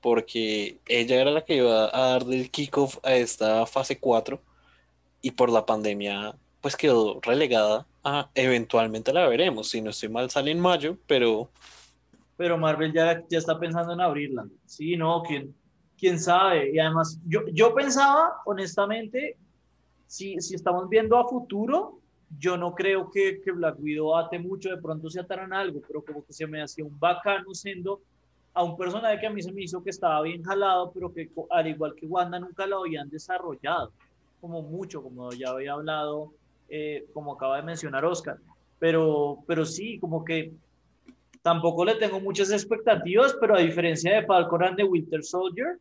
Porque ella era la que iba a dar el kickoff a esta fase 4 y por la pandemia pues quedó relegada a eventualmente la veremos. Si no estoy mal sale en mayo, pero Pero Marvel ya, ya está pensando en abrirla. Sí, no, quién, quién sabe. Y además, yo, yo pensaba, honestamente, si, si estamos viendo a futuro, yo no creo que, que Black Widow ate mucho, de pronto se atarán a algo, pero como que se me hacía un bacano siendo a un personaje que a mí se me hizo que estaba bien jalado, pero que al igual que Wanda nunca lo habían desarrollado, como mucho, como ya había hablado, eh, como acaba de mencionar Oscar. Pero, pero sí, como que tampoco le tengo muchas expectativas, pero a diferencia de Falcon and the Winter Soldier,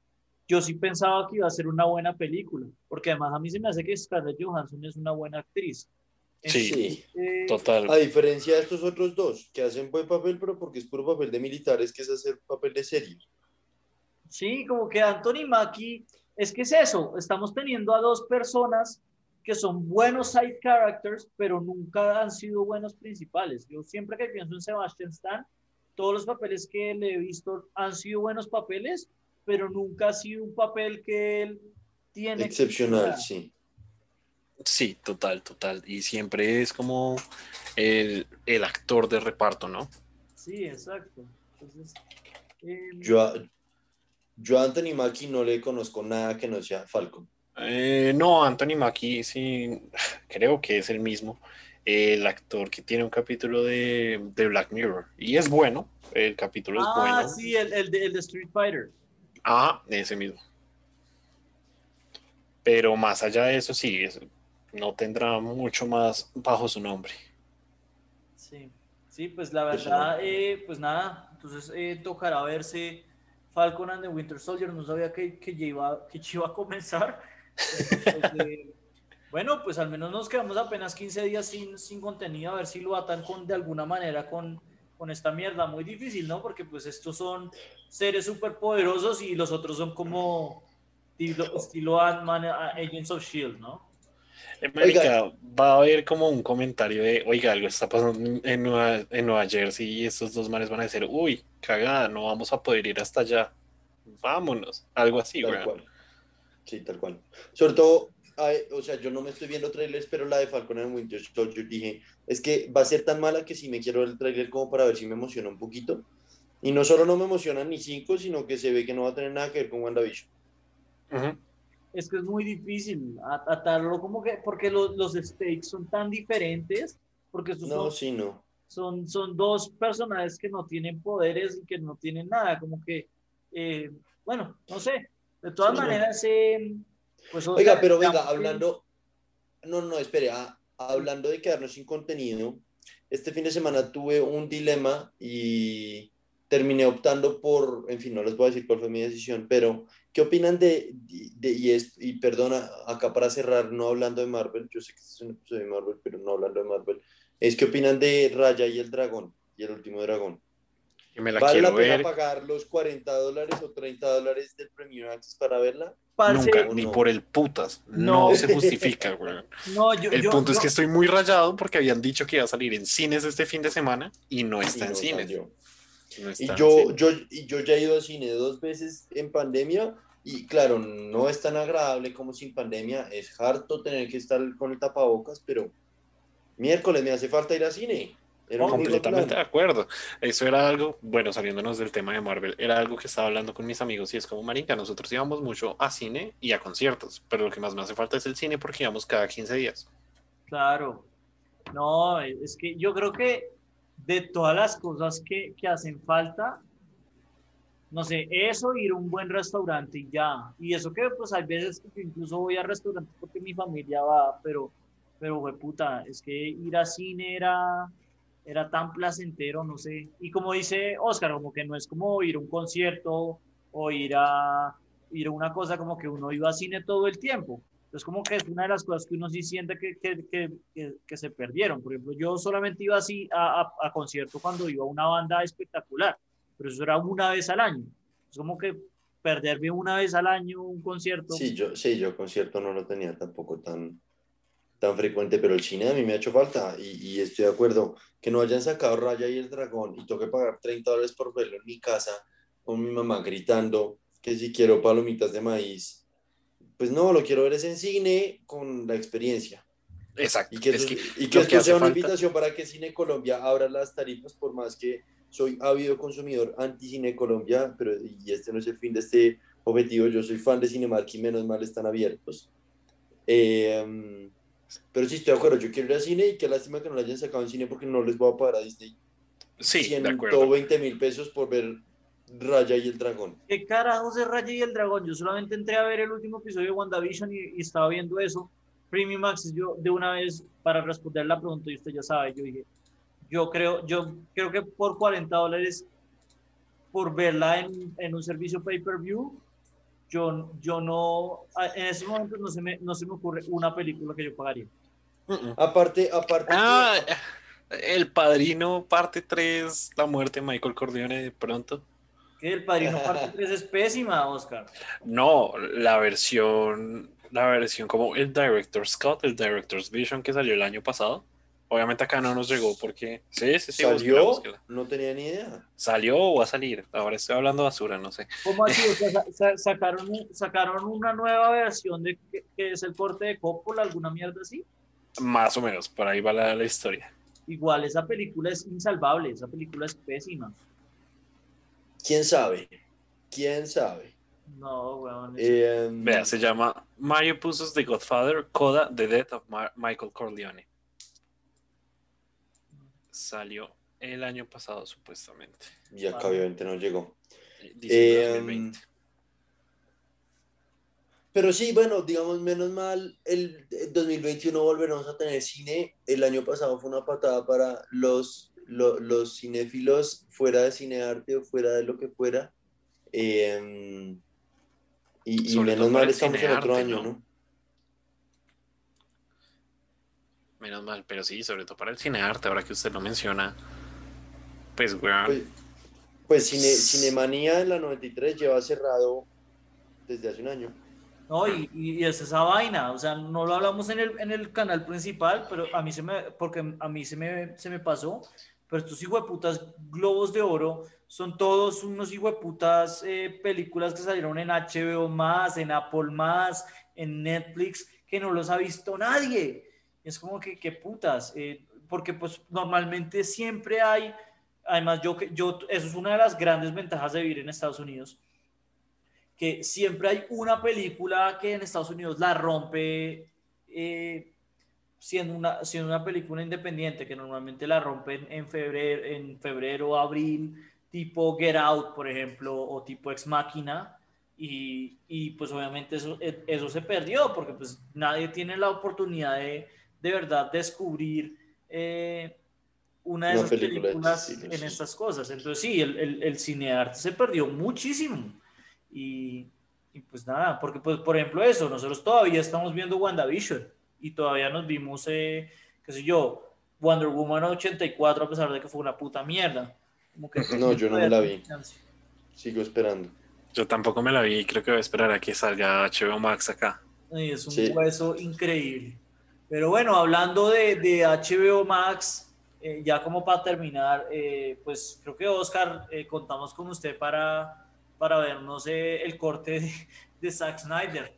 yo sí pensaba que iba a ser una buena película, porque además a mí se me hace que Scarlett Johansson es una buena actriz. Sí, Sí. Eh, total. A diferencia de estos otros dos, que hacen buen papel, pero porque es puro papel de militares, que es hacer papel de serie. Sí, como que Anthony Mackie, es que es eso, estamos teniendo a dos personas que son buenos side characters, pero nunca han sido buenos principales. Yo siempre que pienso en Sebastian Stan, todos los papeles que le he visto han sido buenos papeles, pero nunca ha sido un papel que él tiene. Excepcional, sí. Sí, total, total. Y siempre es como el, el actor de reparto, ¿no? Sí, exacto. Entonces, eh, Yo a, yo a Anthony Mackie no le conozco nada que no sea Falcon. Eh, no, Anthony Mackie, sí, creo que es el mismo. El actor que tiene un capítulo de, de Black Mirror. Y es bueno, el capítulo es ah, bueno. sí, el, el, de, el de Street Fighter. Ah, ese mismo. Pero más allá de eso, sí, es- no tendrá mucho más bajo su nombre. Sí, sí, pues la Eso verdad, no. eh, pues nada, entonces eh, tocará verse Falcon and the Winter Soldier, no sabía que, que, ya iba, que ya iba a comenzar. Bueno, pues al menos nos quedamos apenas 15 días sin, sin contenido, a ver si lo atan con, de alguna manera con, con esta mierda. Muy difícil, ¿no? Porque pues estos son seres súper poderosos y los otros son como estilo, estilo Ant-Man, Agents of S.H.I.E.L.D., ¿no? Eh, marica, va a haber como un comentario de, oiga, algo está pasando en Nueva, en Nueva Jersey y estos dos manes van a decir, uy, cagada, no vamos a poder ir hasta allá. Vámonos. Algo así, güey. Sí, tal cual. Sobre todo, ay, o sea, yo no me estoy viendo trailers, pero la de Falcon and Winter Soldier dije, es que va a ser tan mala que si me quiero ver el trailer como para ver si me emociona un poquito. Y no solo no me emocionan ni cinco, sino que se ve que no va a tener nada que ver con WandaVision. Ujú. es que es muy difícil a- atarlo como que porque los, los stakes son tan diferentes porque No, son, sí, no. son, son dos personajes que no tienen poderes y que no tienen nada como que eh, bueno no sé de todas Sí, maneras eh, pues Oiga, Oscar, pero venga, hablando, no, no, espere, ah, hablando de quedarnos sin contenido, este fin de semana tuve un dilema y terminé optando por, en fin, no les voy a decir cuál fue mi decisión, pero ¿qué opinan de, de- y, es, y perdona, acá para cerrar, no hablando de Marvel, yo sé que este es un episodio de Marvel, pero no hablando de Marvel, es qué opinan de Raya y el dragón, y el último dragón? Y me la ¿Vale quiero la pena ver pagar los 40 dólares o 30 dólares del Premium Access para verla? parce, nunca, o ni no? por el putas. No, No. se justifica, güey. no yo, El yo- punto es yo- que estoy muy rayado porque habían dicho que iba a salir en cines este fin de semana y no está Y en no cines. No Y en yo, yo, y yo ya he ido al cine dos veces en pandemia y claro, no es tan agradable como sin pandemia, es harto tener que estar con el tapabocas, pero miércoles me hace falta ir al cine. Completamente de acuerdo. Eso era algo, bueno, saliéndonos del tema de Marvel, era algo que estaba hablando con mis amigos y es como, marica, nosotros íbamos mucho a cine y a conciertos, pero lo que más me hace falta es el cine porque íbamos cada 15 días. Claro. No, es que yo creo que de todas las cosas que, que hacen falta, no sé, eso, ir a un buen restaurante y ya. Y eso que pues hay veces que incluso voy a restaurantes porque mi familia va, pero, pero fue puta, es que ir a cine era, era tan placentero, no sé. Y como dice Oscar, como que no es como ir a un concierto o ir a, ir a una cosa como que uno iba a cine todo el tiempo. Entonces, como que es una de las cosas que uno sí siente que, que, que, que, se perdieron. Por ejemplo, yo solamente iba así a, a, a, concierto cuando iba a una banda espectacular, pero eso era una vez al año. Es como que perderme una vez al año un concierto. Sí, yo, sí, yo concierto no lo tenía tampoco tan, tan frecuente, pero el cine a mí me ha hecho falta y, y estoy de acuerdo que no hayan sacado Raya y el Dragón y tengo que pagar 30 dólares por verlo en mi casa con mi mamá gritando que si quiero palomitas de maíz pues no, lo quiero ver es en cine con la experiencia. Exacto. Y que, es que y que esto que sea una falta- invitación para que Cine Colombia abra las tarifas, por más que soy ávido consumidor anti-Cine Colombia, pero y este no es el fin de este objetivo, yo soy fan de Cinemark y menos mal están abiertos. Eh, pero sí estoy de acuerdo, yo quiero ir al cine y qué lástima que no lo hayan sacado en cine porque no les voy a pagar a Disney Sí, de acuerdo. 120 mil pesos por ver Raya y el Dragón. ¿Qué carajos es Raya y el Dragón? Yo solamente entré a ver el último episodio de WandaVision y, y estaba viendo eso. Premium Access, yo de una vez, para responder la pregunta, y usted ya sabe, yo dije, Yo creo, yo creo que por 40 dólares, por verla en, en un servicio pay-per-view, yo, yo no, en ese momento no se, me, no se me ocurre una película que yo pagaría. Aparte, aparte. Ah, El Padrino, parte 3, la muerte de Michael Corleone de pronto. El Padrino parte 3 es pésima, Oscar. No, la versión, la versión como el Director's Scott, el Director's Vision que salió el año pasado. Obviamente acá no nos llegó porque... Sí, sí, ¿Salió? búsquela. No tenía ni idea. ¿Salió o va a salir? Ahora estoy hablando basura, no sé. ¿Cómo así? O sea, sacaron, sacaron una nueva versión de que, que es el corte de Coppola, alguna mierda así. Más o menos, por ahí va la, la historia. Igual esa película es insalvable, esa película es pésima. ¿Quién sabe? ¿Quién sabe? No, weón. Eh, Vea, se llama Mario Puzo's The Godfather, Coda, The Death of Michael Corleone. Salió el año pasado, supuestamente. Y acá obviamente no llegó. Eh, 2020. Pero sí, bueno, digamos, menos mal, el el 2021 volveremos a tener cine. El año pasado fue una patada para los, lo- los, cinéfilos fuera de cinearte o fuera de lo que fuera. Eh, y, menos mal estamos en otro año, ¿no? ¿no? Menos mal, pero sí, sobre todo para el cinearte, ahora que usted lo menciona. Pues, weón. Pues, pues cine, Cinemanía en la 93 lleva cerrado desde hace un año. No, y, y es esa vaina, o sea, no lo hablamos en el, en el canal principal, pero a mí se me, porque a mí se me, se me pasó, pero estos hijueputas globos de oro son todos unos hijueputas eh, películas que salieron en HBO más, en Apple más, en Netflix, que no los ha visto nadie. Es como que, qué putas, eh, porque pues normalmente siempre hay, además yo, yo, eso es una de las grandes ventajas de vivir en Estados Unidos, que siempre hay una película que en Estados Unidos la rompe eh, siendo, una, siendo una película independiente, que normalmente la rompen en febrero, en febrero, abril, tipo Get Out, por ejemplo, o tipo Ex Machina, y, y pues obviamente eso, eh, eso se perdió, porque pues nadie tiene la oportunidad de de verdad descubrir eh, una de Una esas película de películas este estilo, en sí. estas cosas. Entonces sí, el, el, el cinearte se perdió muchísimo. Y, y pues nada, porque pues por ejemplo eso, nosotros todavía estamos viendo WandaVision y todavía nos vimos, eh, qué sé yo, Wonder Woman 84 a pesar de que fue una puta mierda. Como que No, yo no me la vi. chance. Sigo esperando. Yo tampoco me la vi y creo que voy a esperar a que salga HBO Max acá. Y es un Sí. hueso increíble. Pero bueno, hablando de, de HBO Max, eh, ya como para terminar, eh, pues creo que Oscar, eh, contamos con usted para, para vernos eh, el corte de, de Zack Snyder.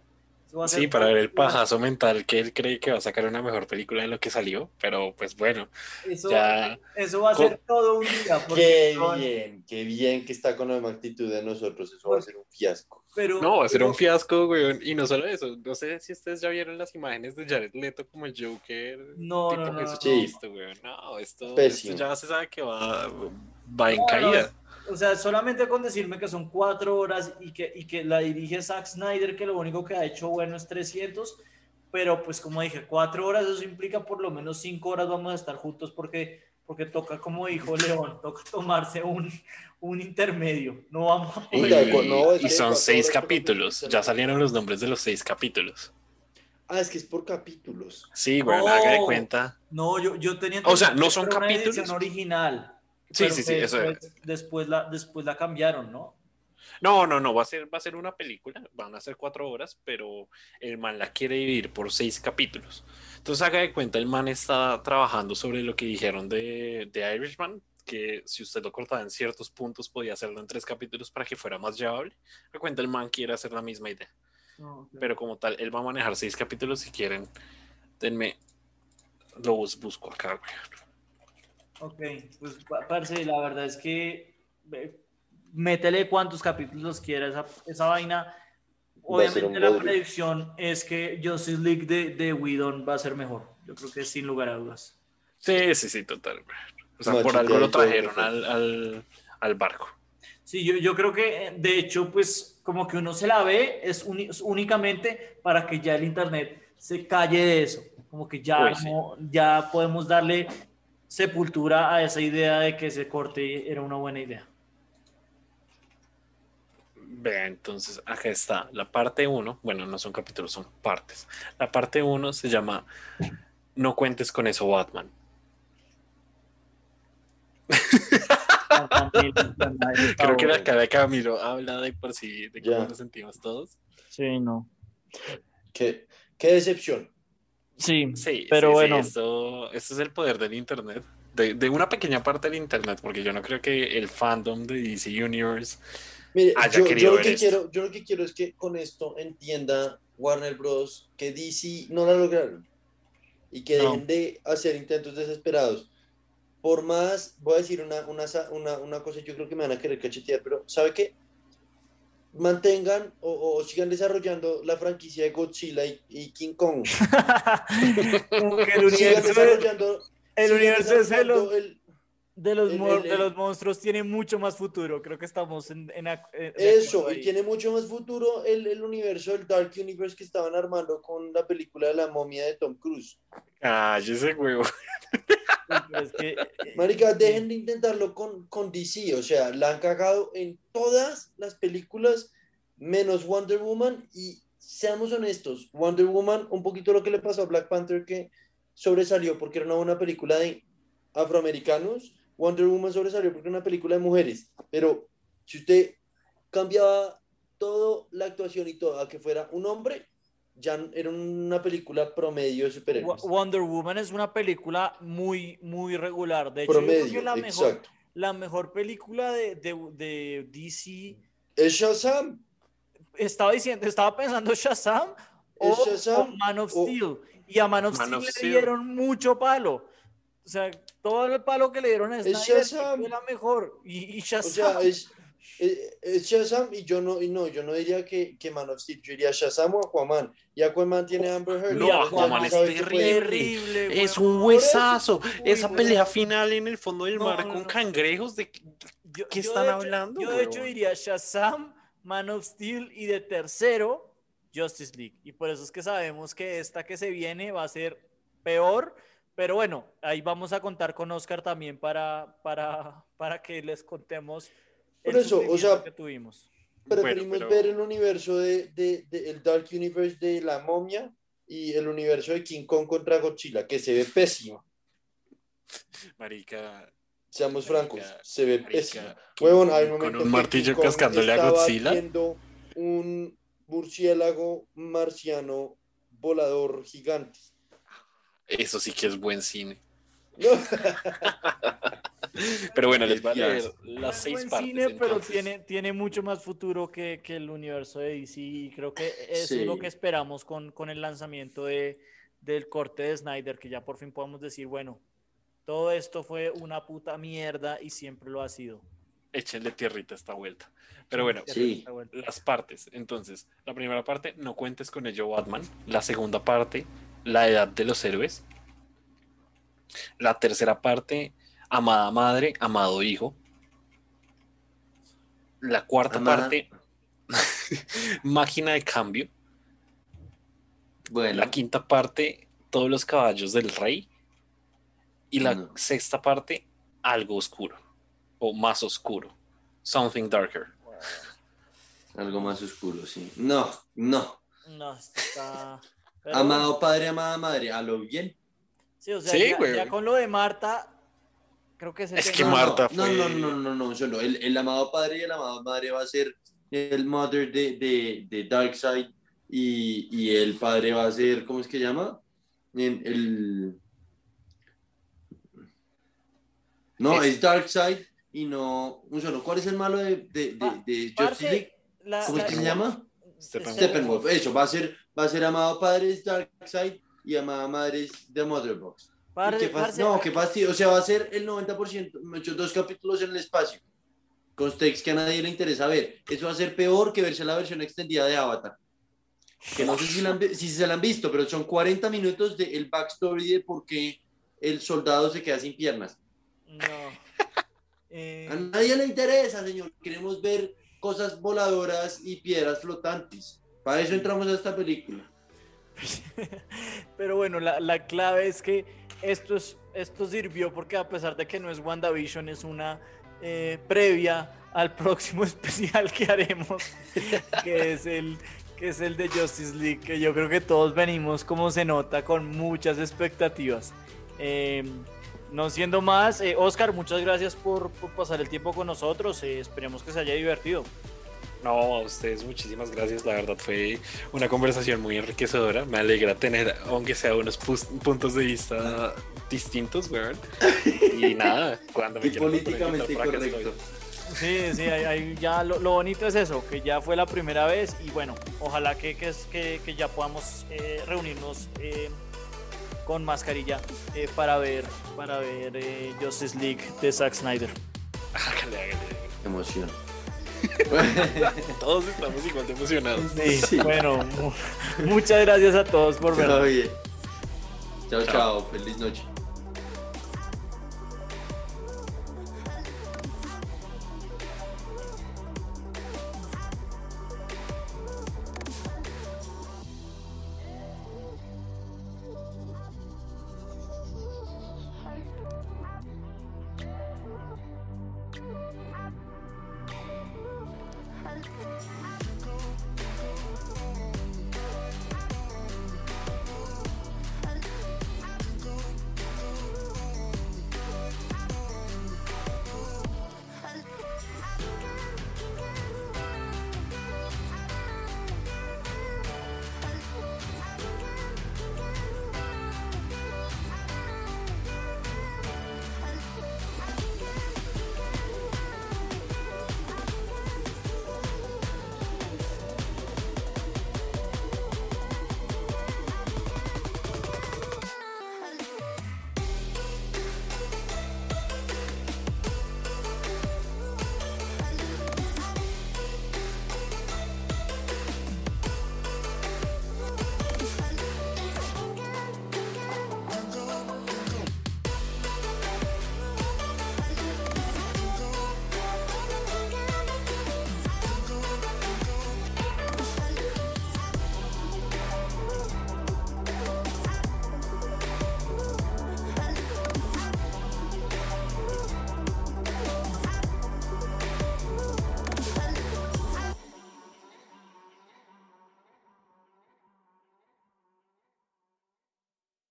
Eso va a ser Sí, para ver el pajazo mental que él cree que va a sacar una mejor película de lo que salió, pero pues bueno, Eso, ya eso va a ser todo un día. porque Qué son- bien, qué bien que está con la misma actitud de nosotros. Eso va a ser un fiasco. Pero, no, va a ser pero- un fiasco, güey. Y no solo eso, no sé si ustedes ya vieron las imágenes de Jared Leto como el Joker. No, tipo no, no, no. Jesucristo, güey. No, esto, esto ya se sabe que va, va en No, no, caída. O sea, solamente con decirme que son cuatro horas y que, y que la dirige Zack Snyder, que lo único que ha hecho bueno es 300, pero pues como dije, cuatro horas, eso implica por lo menos cinco horas vamos a estar juntos porque, porque toca, como dijo León, toca tomarse un, un intermedio. No vamos a Y, poder... no, es y son seis capítulos. capítulo. Ya salieron los nombres de los seis capítulos. Ah, es que es por capítulos. Sí, güey, No. haga de cuenta. No, yo, yo tenía O sea, no son capítulos. original. Sí, sí, sí, que eso después, después la, después la cambiaron, ¿no? No, no, no, va a ser, va a ser una película, van a ser cuatro horas, pero el man la quiere dividir por seis capítulos. Entonces haga de cuenta, el man está trabajando sobre lo que dijeron de, de Irishman, que si usted lo cortaba en ciertos puntos podía hacerlo en tres capítulos para que fuera más llevable. Haga cuenta, el man quiere hacer la misma idea, No, ok. pero como tal, él va a manejar seis capítulos si quieren. Denme, lo bus- busco acá, güey. Ok, pues pa- parce, la verdad es que métele cuantos capítulos quiera esa, esa vaina. Obviamente un la predicción es que Justice League de, de Whedon va a ser mejor. Yo creo que sin lugar a dudas. Sí, sí, sí, total. O sea, No, por algo lo trajeron al, al, al barco. Sí, yo, yo creo que de hecho, pues como que uno se la ve es, uni- es únicamente para que ya el Internet se calle de eso. Como que ya, Uy, sí. no- ya podemos darle sepultura a esa idea de que ese corte era una buena idea. Vea, entonces acá está la parte 1. Bueno, no son capítulos, son partes. La parte 1 se llama No cuentes con eso, Batman. Creo que la cara de Camilo habla de por sí, de cómo Ya. nos sentimos todos. Sí, no. Qué, qué decepción. Sí, Sí, pero sí, sí, bueno. esto, esto es el poder del Internet. De, de una pequeña parte del Internet, porque yo no creo que el fandom de DC Universe. Mire, haya yo, querido yo lo ver que esto. quiero, yo lo que quiero es que con esto entienda Warner Bros. que DC no la lograron y que No. dejen de hacer intentos desesperados. Por más, voy a decir una, una, una, una cosa, yo creo que me van a querer cachetear, pero ¿sabe qué? Mantengan o, o sigan desarrollando la franquicia de Godzilla y, y King Kong. Como que el universo, de, desarrollando, el sigan universo de desarrollando celos el- de los, el- el- de los monstruos tiene mucho más futuro. Creo que estamos en, en ac- eh, Eso, y tiene mucho más futuro el, el universo del Dark Universe que estaban armando con la película de la momia de Tom Cruise. Cállese, huevo. Pero es que, eh, Marica, dejen de intentarlo con, con DC, o sea, la han cagado en todas las películas menos Wonder Woman y seamos honestos, Wonder Woman, un poquito lo que le pasó a Black Panther que sobresalió porque era una buena película de afroamericanos, Wonder Woman sobresalió porque era una película de mujeres, pero si usted cambiaba toda la actuación y todo a que fuera un hombre, ya era una película promedio de superhéroes. Wo- Wonder Woman es una película muy, muy regular. De hecho, yo creo Promedio, que la mejor, exacto. la mejor película de, de, de DC Es Shazam. estaba diciendo, estaba pensando Shazam o, Shazam o Man of o- Steel. Y a Man of Man Steel of le Steel. dieron mucho palo. O sea, todo el palo que le dieron a Es Snyder Shazam. la mejor. Y, y O Shazam. sea, es, es, es Shazam y yo no, y no, yo no diría que, que Man of Steel, yo diría Shazam o Aquaman. Y Aquaman tiene Amber Heard. No, Aquaman es qué puede- terrible. Es un huesazo. Uy, Esa weón. pelea final en el fondo del No, mar no, con no. cangrejos de Yo- ¿Qué yo están de hecho- hablando, Yo de hecho diría Shazam, Man of Steel y de tercero Justice League. Y por eso es que sabemos que esta que se viene va a ser peor. Pero bueno, ahí vamos a contar con Oscar también para, para, para que les contemos el Por eso, o sea, que tuvimos. Preferimos Bueno, pero- ver el universo de, de- de- el Dark Universe de la momia y el universo de King Kong contra Godzilla, que se ve pésimo. Marica, Seamos Marica, francos, se ve marica, pésimo. King Huevón, hay un Kong momento con un martillo cascándole a Godzilla. viendo un murciélago marciano volador gigante. Eso sí que es buen cine. Pero bueno, les voy a leer las Es seis buen partes. cine, pero tiene, tiene mucho más futuro que, que el universo de DC y creo que eso es lo que esperamos con, con el lanzamiento de, del corte de Snyder, que ya por fin podemos decir, bueno, todo esto fue una puta mierda y siempre lo ha sido. Échenle tierrita esta vuelta. Pero bueno, Sí. las partes. Entonces, la primera parte, no cuentes con ello, Batman. La segunda parte, la edad de los héroes. La tercera parte, amada madre, amado hijo. La cuarta Amada- parte, máquina de cambio. Bueno, La quinta parte, todos los caballos del rey. Y la No. sexta parte, algo oscuro. O más oscuro. Something darker. algo más oscuro, sí. No, no. No, está... pero Amado padre, amada madre, a lo bien. Sí, o sea, Sí, ya, güey. ya con lo de Marta, creo que ese Es que tema- No, Marta no, fue- No, no, no, no, no, solo. El, el amado padre y el amado madre va a ser el mother de, de, de Darkseid y, y el padre va a ser, ¿cómo es que llama? El... No, Es- es, Darkseid y no... Un solo. ¿Cuál es el malo de, de, de, de Justice League? la- ¿Cómo es la- que se llama? Steppenwolf. Steppenwolf. Eso, va a ser, va a ser amado padre es Darkseid y amada madre es The Mother Box. Y parce- qué parce, no, qué fastidio. O sea, va a ser el 90%, muchos dos capítulos en el espacio. Con que a nadie le interesa ver. Eso va a ser peor que verse la versión extendida de Avatar. Que no sé si, la han si se la han visto, pero son 40 minutos del el backstory de por qué el soldado se queda sin piernas. No. Eh, A nadie le interesa, señor. Queremos ver cosas voladoras y piedras flotantes. Para eso entramos a esta película. Pero bueno, la, la clave es que esto, es, esto sirvió porque a pesar de que no es WandaVision, es una eh, previa al próximo especial que haremos, que es el que es el de Justice League, que yo creo que todos venimos, como se nota, con muchas expectativas. Eh, no siendo más, eh, Oscar, muchas gracias por, por, pasar el tiempo con nosotros. Eh, esperemos que se haya divertido. No, a ustedes muchísimas gracias. La verdad fue una conversación muy enriquecedora. Me alegra tener, aunque sea unos puntos de vista distintos, weón. Y nada, cuando me y políticamente correcto. Sí, sí, ahí, ahí ya lo, lo, bonito es eso, que ya fue la primera vez y bueno, ojalá que, que, que, que ya podamos eh, reunirnos eh, con mascarilla eh, para ver, para ver eh, Justice League de Zack Snyder. Hágale, hágale. Emoción. Todos estamos igual de emocionados. Sí, sí. bueno, mu muchas gracias a todos por vernos. Chao, chao, feliz noche.